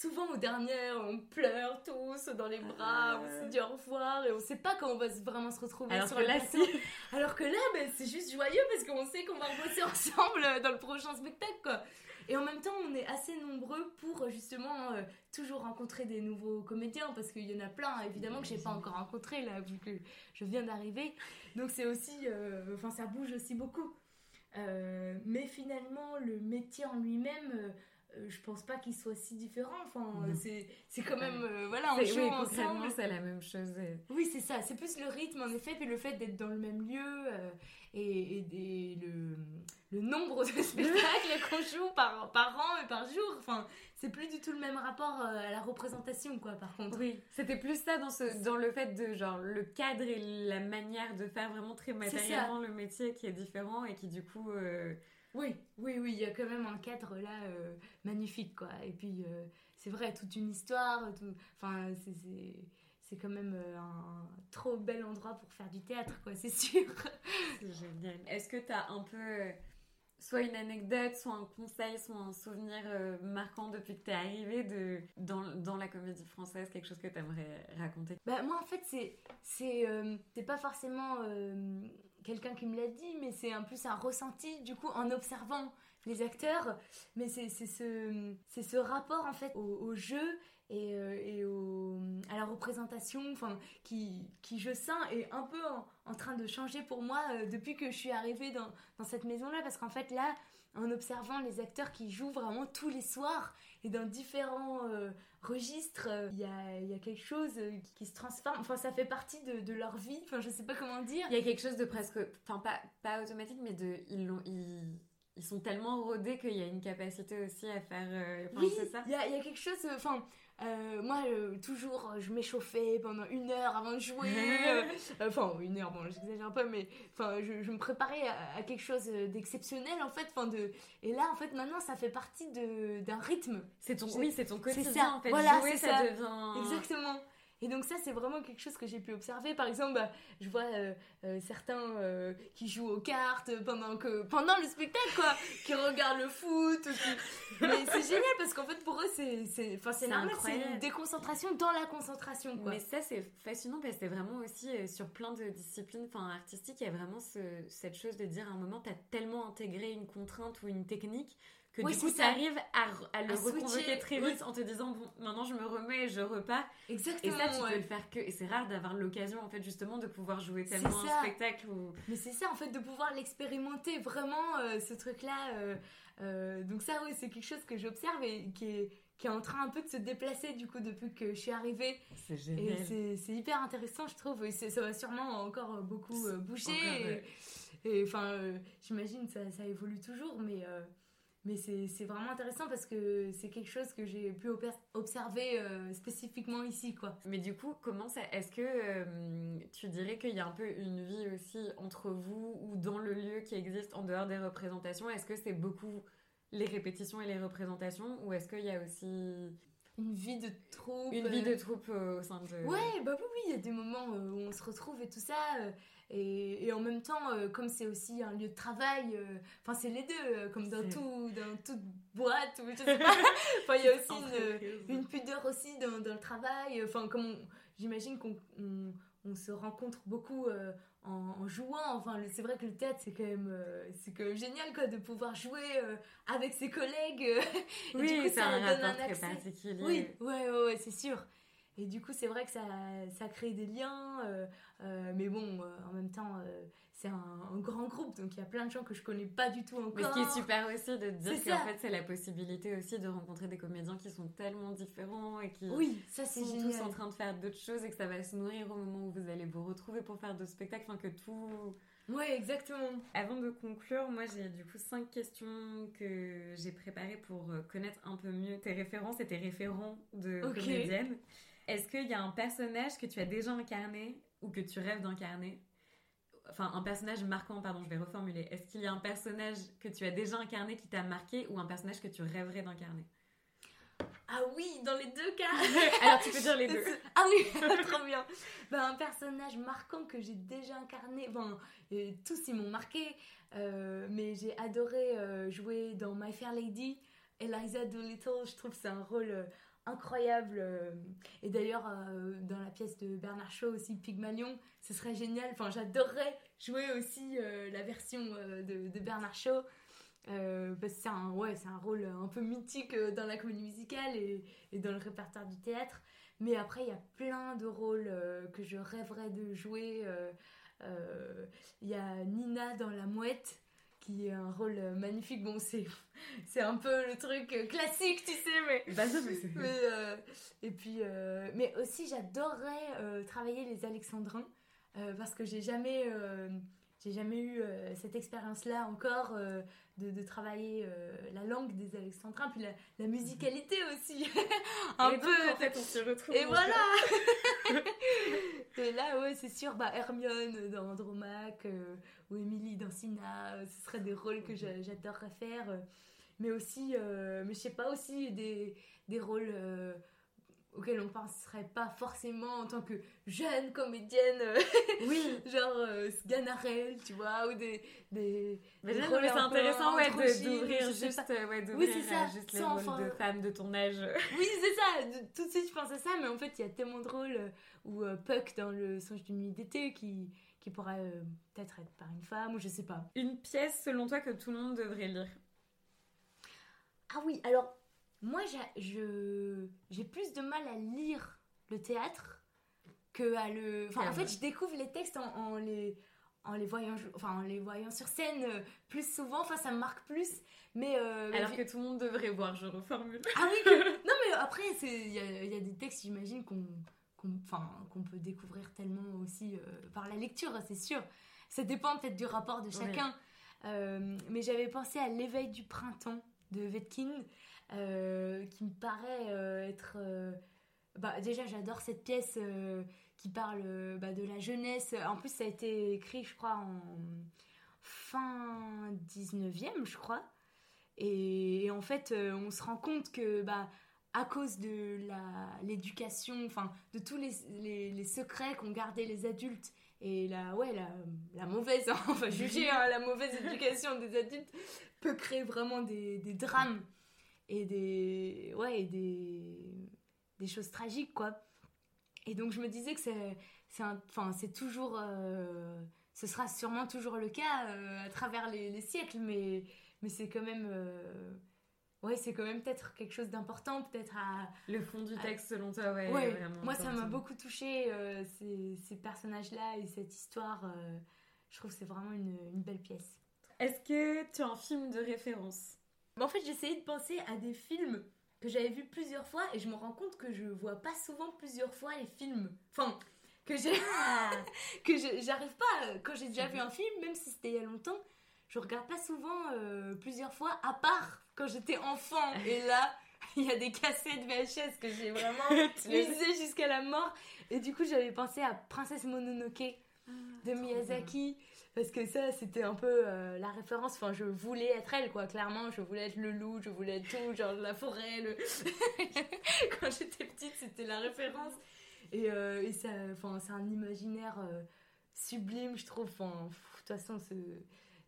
souvent au dernier, on pleure tous dans les bras, on se dit au revoir et on sait pas quand on va vraiment se retrouver Alors sur que là, Alors que là, ben, c'est juste joyeux parce qu'on sait qu'on va bosser ensemble dans le prochain spectacle, quoi. Et en même temps, on est assez nombreux pour justement euh, toujours rencontrer des nouveaux comédiens parce qu'il y en a plein, évidemment, que j'ai pas encore rencontré là, vu que je viens d'arriver. Donc c'est aussi, euh, enfin, ça bouge aussi beaucoup. Euh, mais finalement, le métier en lui-même je pense pas qu'il soit si différent. Enfin, c'est quand même. Euh, voilà, on joue ensemble. c'est la même chose. Oui, c'est ça. C'est plus le rythme, en effet, puis le fait d'être dans le même lieu euh, et, et, le, le, nombre de spectacles qu'on joue par, par an et par jour. Enfin, c'est plus du tout le même rapport à la représentation, quoi, par contre. Oui, c'était plus ça dans, ce, dans le fait de, genre, le cadre et la manière de faire vraiment très matériellement le métier qui est différent et qui, du coup oui, oui, oui, il y a quand même un cadre là euh, magnifique, quoi. Et puis, euh, c'est vrai, toute une histoire, tout... enfin, c'est quand même euh, un, trop bel endroit pour faire du théâtre, quoi, c'est sûr. c'est génial. Est-ce que tu as un peu soit une anecdote, soit un conseil, soit un souvenir euh, marquant depuis que tu es arrivée de, dans, dans, la comédie française, quelque chose que tu aimerais raconter? Bah, Moi, en fait, c'est c'est euh, pas forcément euh, quelqu'un qui me l'a dit, mais c'est un plus un ressenti, du coup, en observant les acteurs. Mais c'est ce, ce rapport, en fait, au, jeu et, et au, à la représentation enfin, qui, qui, je sens, est un peu en, en train de changer pour moi depuis que je suis arrivée dans, dans cette maison-là. Parce qu'en fait, là, en observant les acteurs qui jouent vraiment tous les soirs et dans différents euh, registres, euh, il y, a, y, a, quelque chose euh, qui, se transforme. Enfin, ça fait partie de, de, leur vie. Enfin, je sais pas comment dire. Il y a quelque chose de presque, enfin pas, pas automatique, mais de ils ils, ils sont tellement rodés qu'il y a une capacité aussi à faire. oui, il y y a, quelque chose. Enfin, euh, moi, euh, toujours, euh, je m'échauffais pendant une heure avant de jouer. enfin, une heure, bon, j'exagère pas, mais enfin, je, je me préparais à, quelque chose d'exceptionnel, en fait. Enfin, de... Et là, en fait, maintenant, ça fait partie d'un rythme. C'est ton, oui, c'est ton quotidien, ça. en fait. Voilà, jouer, ça, ça devient... Exactement. Et donc ça, c'est vraiment quelque chose que j'ai pu observer. Par exemple, bah, je vois euh, euh, certains euh, qui jouent aux cartes pendant que pendant le spectacle, quoi, qui regardent le foot. Mais c'est génial parce qu'en fait, pour eux, c'est c'est enfin c'est normal, c'est une déconcentration dans la concentration, quoi. Mais ça, c'est fascinant parce que c'est vraiment aussi sur plein de disciplines, enfin artistiques, il y a vraiment ce, cette chose de dire à un moment, t'as tellement intégré une contrainte ou une technique que du coup, tu arrives à, le reconvoquer très vite en te disant bon, maintenant je me remets et je repars. Exactement. Et ça, tu peux le faire que. Et c'est rare d'avoir l'occasion, en fait, justement, de pouvoir jouer tellement un spectacle. Ou... Mais c'est ça, en fait, de pouvoir l'expérimenter vraiment, euh, ce truc-là. Euh, euh, donc, ça, oui, c'est quelque chose que j'observe et qui est, qui est en train un peu de se déplacer, du coup, depuis que je suis arrivée. C'est génial. Et c'est hyper intéressant, je trouve. Et ça va sûrement encore beaucoup bouger. et enfin, j'imagine ça, ça évolue toujours, mais mais c'est vraiment intéressant parce que c'est quelque chose que j'ai pu observer euh, spécifiquement ici, quoi. Mais du coup, comment ça... Est-ce que euh, tu dirais qu'il y a un peu une vie aussi entre vous ou dans le lieu qui existe en dehors des représentations? Est-ce que c'est beaucoup les répétitions et les représentations ou est-ce qu'il y a aussi une vie de troupe. Une vie de troupe au sein de. Ouais, bah oui, oui, il y a des moments euh, où on se retrouve et tout ça. Et, et, en même temps, euh, comme c'est aussi un lieu de travail, euh, enfin c'est les deux, euh, comme dans, tout, dans toute boîte, ou je sais pas. enfin, il y a aussi une, une, pudeur aussi dans, dans le travail. Enfin, comme j'imagine qu'on on, se rencontre beaucoup en, jouant. Enfin, c'est vrai que le théâtre, c'est quand même, c'est quand même génial quoi, de pouvoir jouer avec ses collègues. oui, du coup, ça un donne un accès. particulier. Oui, ouais, ouais, ouais c'est sûr. Et du coup, c'est vrai que ça, ça crée des liens. Euh, euh, mais bon, euh, en même temps, c'est un, grand groupe, donc il y a plein de gens que je connais pas du tout encore. Mais ce qui est super aussi de dire qu'en fait, c'est la possibilité aussi de rencontrer des comédiens qui sont tellement différents et qui oui, ça, sont génial. tous en train de faire d'autres choses et que ça va se nourrir au moment où vous allez vous retrouver pour faire d'autres spectacles. Enfin, que tout. Ouais, exactement. Avant de conclure, moi j'ai du coup cinq questions que j'ai préparées pour connaître un peu mieux tes références et tes référents de comédienne. Est-ce qu'il y a un personnage que tu as déjà incarné ou que tu rêves d'incarner Enfin, un personnage marquant, pardon, je vais reformuler. Est-ce qu'il y a un personnage que tu as déjà incarné qui t'a marqué ou un personnage que tu rêverais d'incarner? Ah oui, dans les deux cas. Alors tu peux dire les deux. ah oui, trop bien. Ben, un personnage marquant que j'ai déjà incarné. Bon, tous ils m'ont marqué, euh, mais j'ai adoré euh, jouer dans My Fair Lady. Eliza Doolittle, je trouve que c'est un rôle incroyable. Euh, et d'ailleurs, euh, dans la pièce de Bernard Shaw aussi, Pygmalion, ce serait génial. Enfin, j'adorerais jouer aussi euh, la version de, Bernard Shaw. parce que c'est un, ouais, c'est un rôle un peu mythique dans la comédie musicale et, et, dans le répertoire du théâtre. Mais après, il y a plein de rôles que je rêverais de jouer. Il y a Nina dans La Mouette qui est un rôle magnifique. Bon, c'est, c'est un peu le truc classique, tu sais, mais. Bah, mais, mais euh, et puis, euh, mais aussi, j'adorerais euh, travailler les Alexandrins parce que j'ai jamais. J'ai jamais eu cette expérience-là encore de, de, travailler la langue des Alexandrins, puis la, la musicalité aussi. un peu. en fait, on se retrouve. Et voilà Et là, ouais, c'est sûr, bah, Hermione dans Andromaque ou Émilie dans Sina, euh, ce seraient des rôles que j'adorerais faire. Euh, mais aussi, euh, mais je sais pas, aussi des, des rôles auxquels on penserait pas forcément en tant que jeune comédienne. oui. Genre euh, Sganarelle, tu vois, ou des. des, mais des c'est intéressant ouais, d'ouvrir juste, euh, ouais, Oui, ça, euh, juste les rôles enfin- de femmes de ton âge. Oui, c'est ça. Tout de suite, je pense à ça, mais en fait, il y a tellement de rôles euh, où euh, Puck dans le songe d'une nuit d'été qui, qui pourrait euh, peut-être être par une femme, ou je sais pas. Une pièce, selon toi, que tout le monde devrait lire? Ah oui, alors, moi, j'ai- plus de mal à lire le théâtre que à le. Enfin, Ah en fait, je découvre les textes en, en les. En les, voyant, enfin, en les voyant sur scène euh, plus souvent, enfin ça me marque plus. Mais euh, Alors que tout le monde devrait voir, je reformule. Ah oui, que- non mais après, il y a, il y a des textes, j'imagine, qu'on qu'on peut découvrir tellement aussi euh, par la lecture, c'est sûr. Ça dépend peut-être du rapport de chacun. Mais j'avais pensé à L'éveil du printemps de Vetkin, euh, qui me paraît euh, être... euh, bah, déjà, j'adore cette pièce qui parle bah, de la jeunesse. En plus, ça a été écrit, je crois, en fin 19e, je crois. Et, en fait, on se rend compte que bah, à cause de l'éducation, enfin, de tous les, secrets qu'ont gardés les adultes et la, ouais, la, la mauvaise, va juger, hein, la mauvaise éducation des adultes peut créer vraiment des drames et des, ouais, et des, des choses tragiques, quoi. Et donc, je me disais que c'est, c'est, enfin, c'est toujours, euh, ce sera sûrement toujours le cas euh, à travers les, les siècles, mais, mais c'est quand même, euh, ouais, c'est quand même peut-être quelque chose d'important, peut-être à, Le fond du texte, selon toi, ouais. Ouais, vraiment moi ça m'a important. beaucoup touché ces, ces personnages-là et cette histoire. je trouve que c'est vraiment une, une belle pièce. Est-ce que tu as un film de référence? Mais en fait, j'essayais de penser à des films que j'avais vus plusieurs fois et je me rends compte que je vois pas souvent plusieurs fois les films. Enfin, que j'ai que je- j'arrive pas euh, quand j'ai déjà vu un film, même si c'était il y a longtemps, je regarde pas souvent euh, plusieurs fois, à part quand j'étais enfant. Et là, il y a des cassettes VHS que j'ai vraiment lisé jusqu'à la mort. Et du coup, j'avais pensé à Princesse Mononoke Ah, de Miyazaki. Parce que ça, c'était un peu euh, la référence. Enfin, je voulais être elle, quoi. Clairement, je voulais être le loup, je voulais être tout, genre la forêt. Le... Quand j'étais petite, c'était la référence. Et, euh, et ça, enfin, c'est un imaginaire euh, sublime, je trouve. Enfin, de toute façon, ce,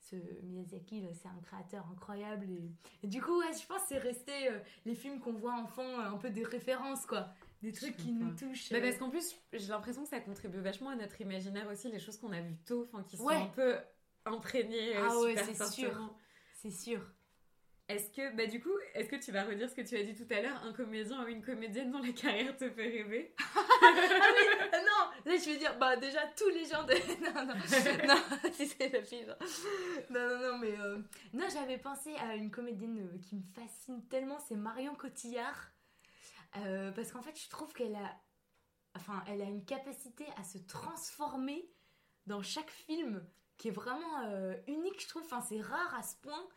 ce Miyazaki, c'est un créateur incroyable. Et, et du coup, ouais, je pense que c'est resté euh, les films qu'on voit enfant, euh, un peu des références, quoi. Des trucs qui nous touchent. Bah, euh, parce qu'en plus, j'ai l'impression que ça contribue vachement à notre imaginaire aussi, les choses qu'on a vues tôt, enfin, qui sont Ouais. un peu imprégnées Ah ouais, super c'est sûr. C'est sûr. Est-ce que, bah du coup, est-ce que tu vas redire ce que tu as dit tout à l'heure, un comédien ou une comédienne dont la carrière te fait rêver? Ah là je vais dire, bah déjà tous les gens. Non, non, non, si c'est la fille. Non, non, non, mais. euh, Non, j'avais pensé à une comédienne euh, qui me fascine tellement, c'est Marion Cotillard. Euh, parce qu'en fait, je trouve qu'elle a. Enfin, elle a une capacité à se transformer dans chaque film qui est vraiment unique, je trouve. Enfin, c'est rare à ce point.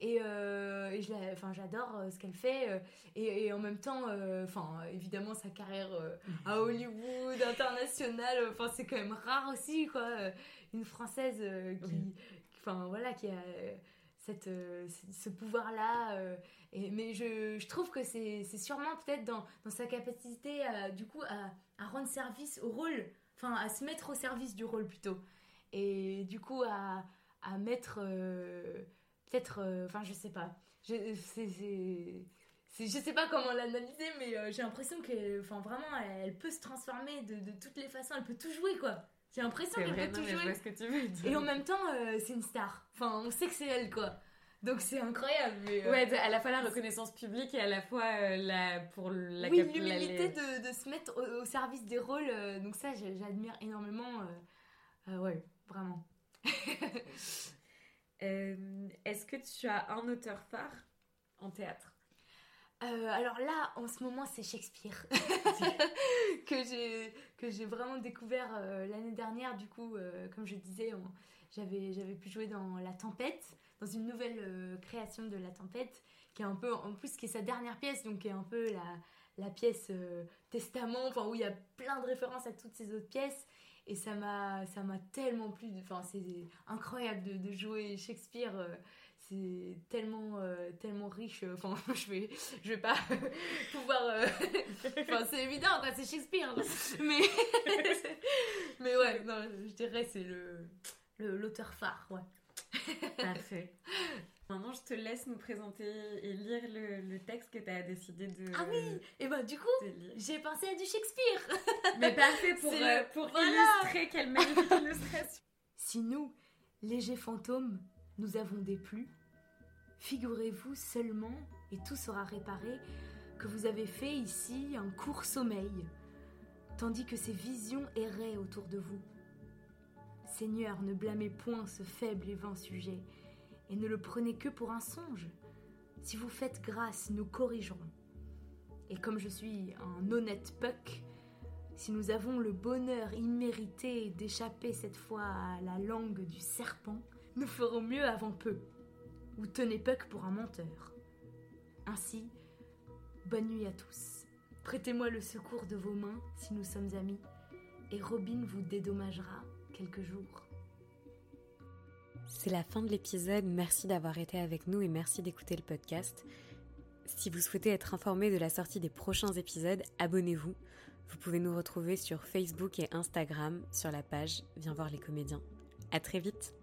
Et, euh, et enfin, j'adore euh, ce qu'elle fait. euh, et, et en même temps, euh, enfin, évidemment, sa carrière à Hollywood, international, euh, enfin, c'est quand même rare aussi, quoi. Une Française qui, enfin, voilà, qui a cette, ce- pouvoir-là. et, mais je, je trouve que c'est c'est sûrement peut-être dans, dans sa capacité, à, du coup, à, à rendre service au rôle, enfin, à se mettre au service du rôle plutôt. Et du coup, à, à mettre, euh, peut-être, euh, enfin, je sais pas. Je, c'est, c'est- c'est- je sais pas comment l'analyser, mais euh, j'ai l'impression qu'elle, enfin, vraiment, elle, elle peut se transformer de, de toutes les façons, elle peut tout jouer, quoi. J'ai l'impression qu'elle peut tout jouer. vois ce que tu veux dire. Et en même temps, euh, c'est une star. Enfin, on sait que c'est elle, quoi. Donc c'est incroyable. Mais, euh, Ouais, à la fois la reconnaissance publique et à la fois euh, la, pour la oui, cap- l'humilité de, de se mettre au, au service des rôles. euh, donc ça, j'admire énormément. euh, euh, ouais, vraiment. Est-ce que tu as un auteur phare en théâtre? Euh, alors là, en ce moment, c'est Shakespeare que j'ai vraiment découvert euh, l'année dernière. Du coup, euh, comme je disais, j'avais pu jouer dans La Tempête, dans une nouvelle création de La Tempête, qui est un peu en plus qui est sa dernière pièce, donc qui est un peu la pièce testament, enfin où il y a plein de références à toutes ces autres pièces. Et ça m'a ça m'a tellement plu enfin c'est incroyable de, de jouer Shakespeare euh, c'est tellement euh, tellement riche enfin je vais je vais pas pouvoir euh, enfin c'est évident c'est Shakespeare mais mais ouais non je dirais c'est le l'auteur phare ouais. Parfait Maintenant, je te laisse nous présenter et lire le, texte que tu as décidé de. Ah oui Et ben du coup, j'ai pensé à du Shakespeare Mais parfait pour, euh, pour illustrer, quelle magnifique illustration Si nous, légers fantômes, nous avons déplu, figurez-vous seulement, et tout sera réparé, que vous avez fait ici un court sommeil, tandis que ces visions erraient autour de vous. Seigneur, ne blâmez point ce faible et vain sujet et ne le prenez que pour un songe. Si vous faites grâce, nous corrigerons. Et comme je suis un honnête Puck, si nous avons le bonheur immérité d'échapper cette fois à la langue du serpent, nous ferons mieux avant peu. Ou tenez Puck pour un menteur. Ainsi, bonne nuit à tous. Prêtez-moi le secours de vos mains si nous sommes amis, et Robin vous dédommagera quelques jours. C'est la fin de l'épisode, merci d'avoir été avec nous et merci d'écouter le podcast. Si vous souhaitez être informé de la sortie des prochains épisodes, abonnez-vous. Vous pouvez nous retrouver sur Facebook et Instagram sur la page Viens voir les comédiens. À très vite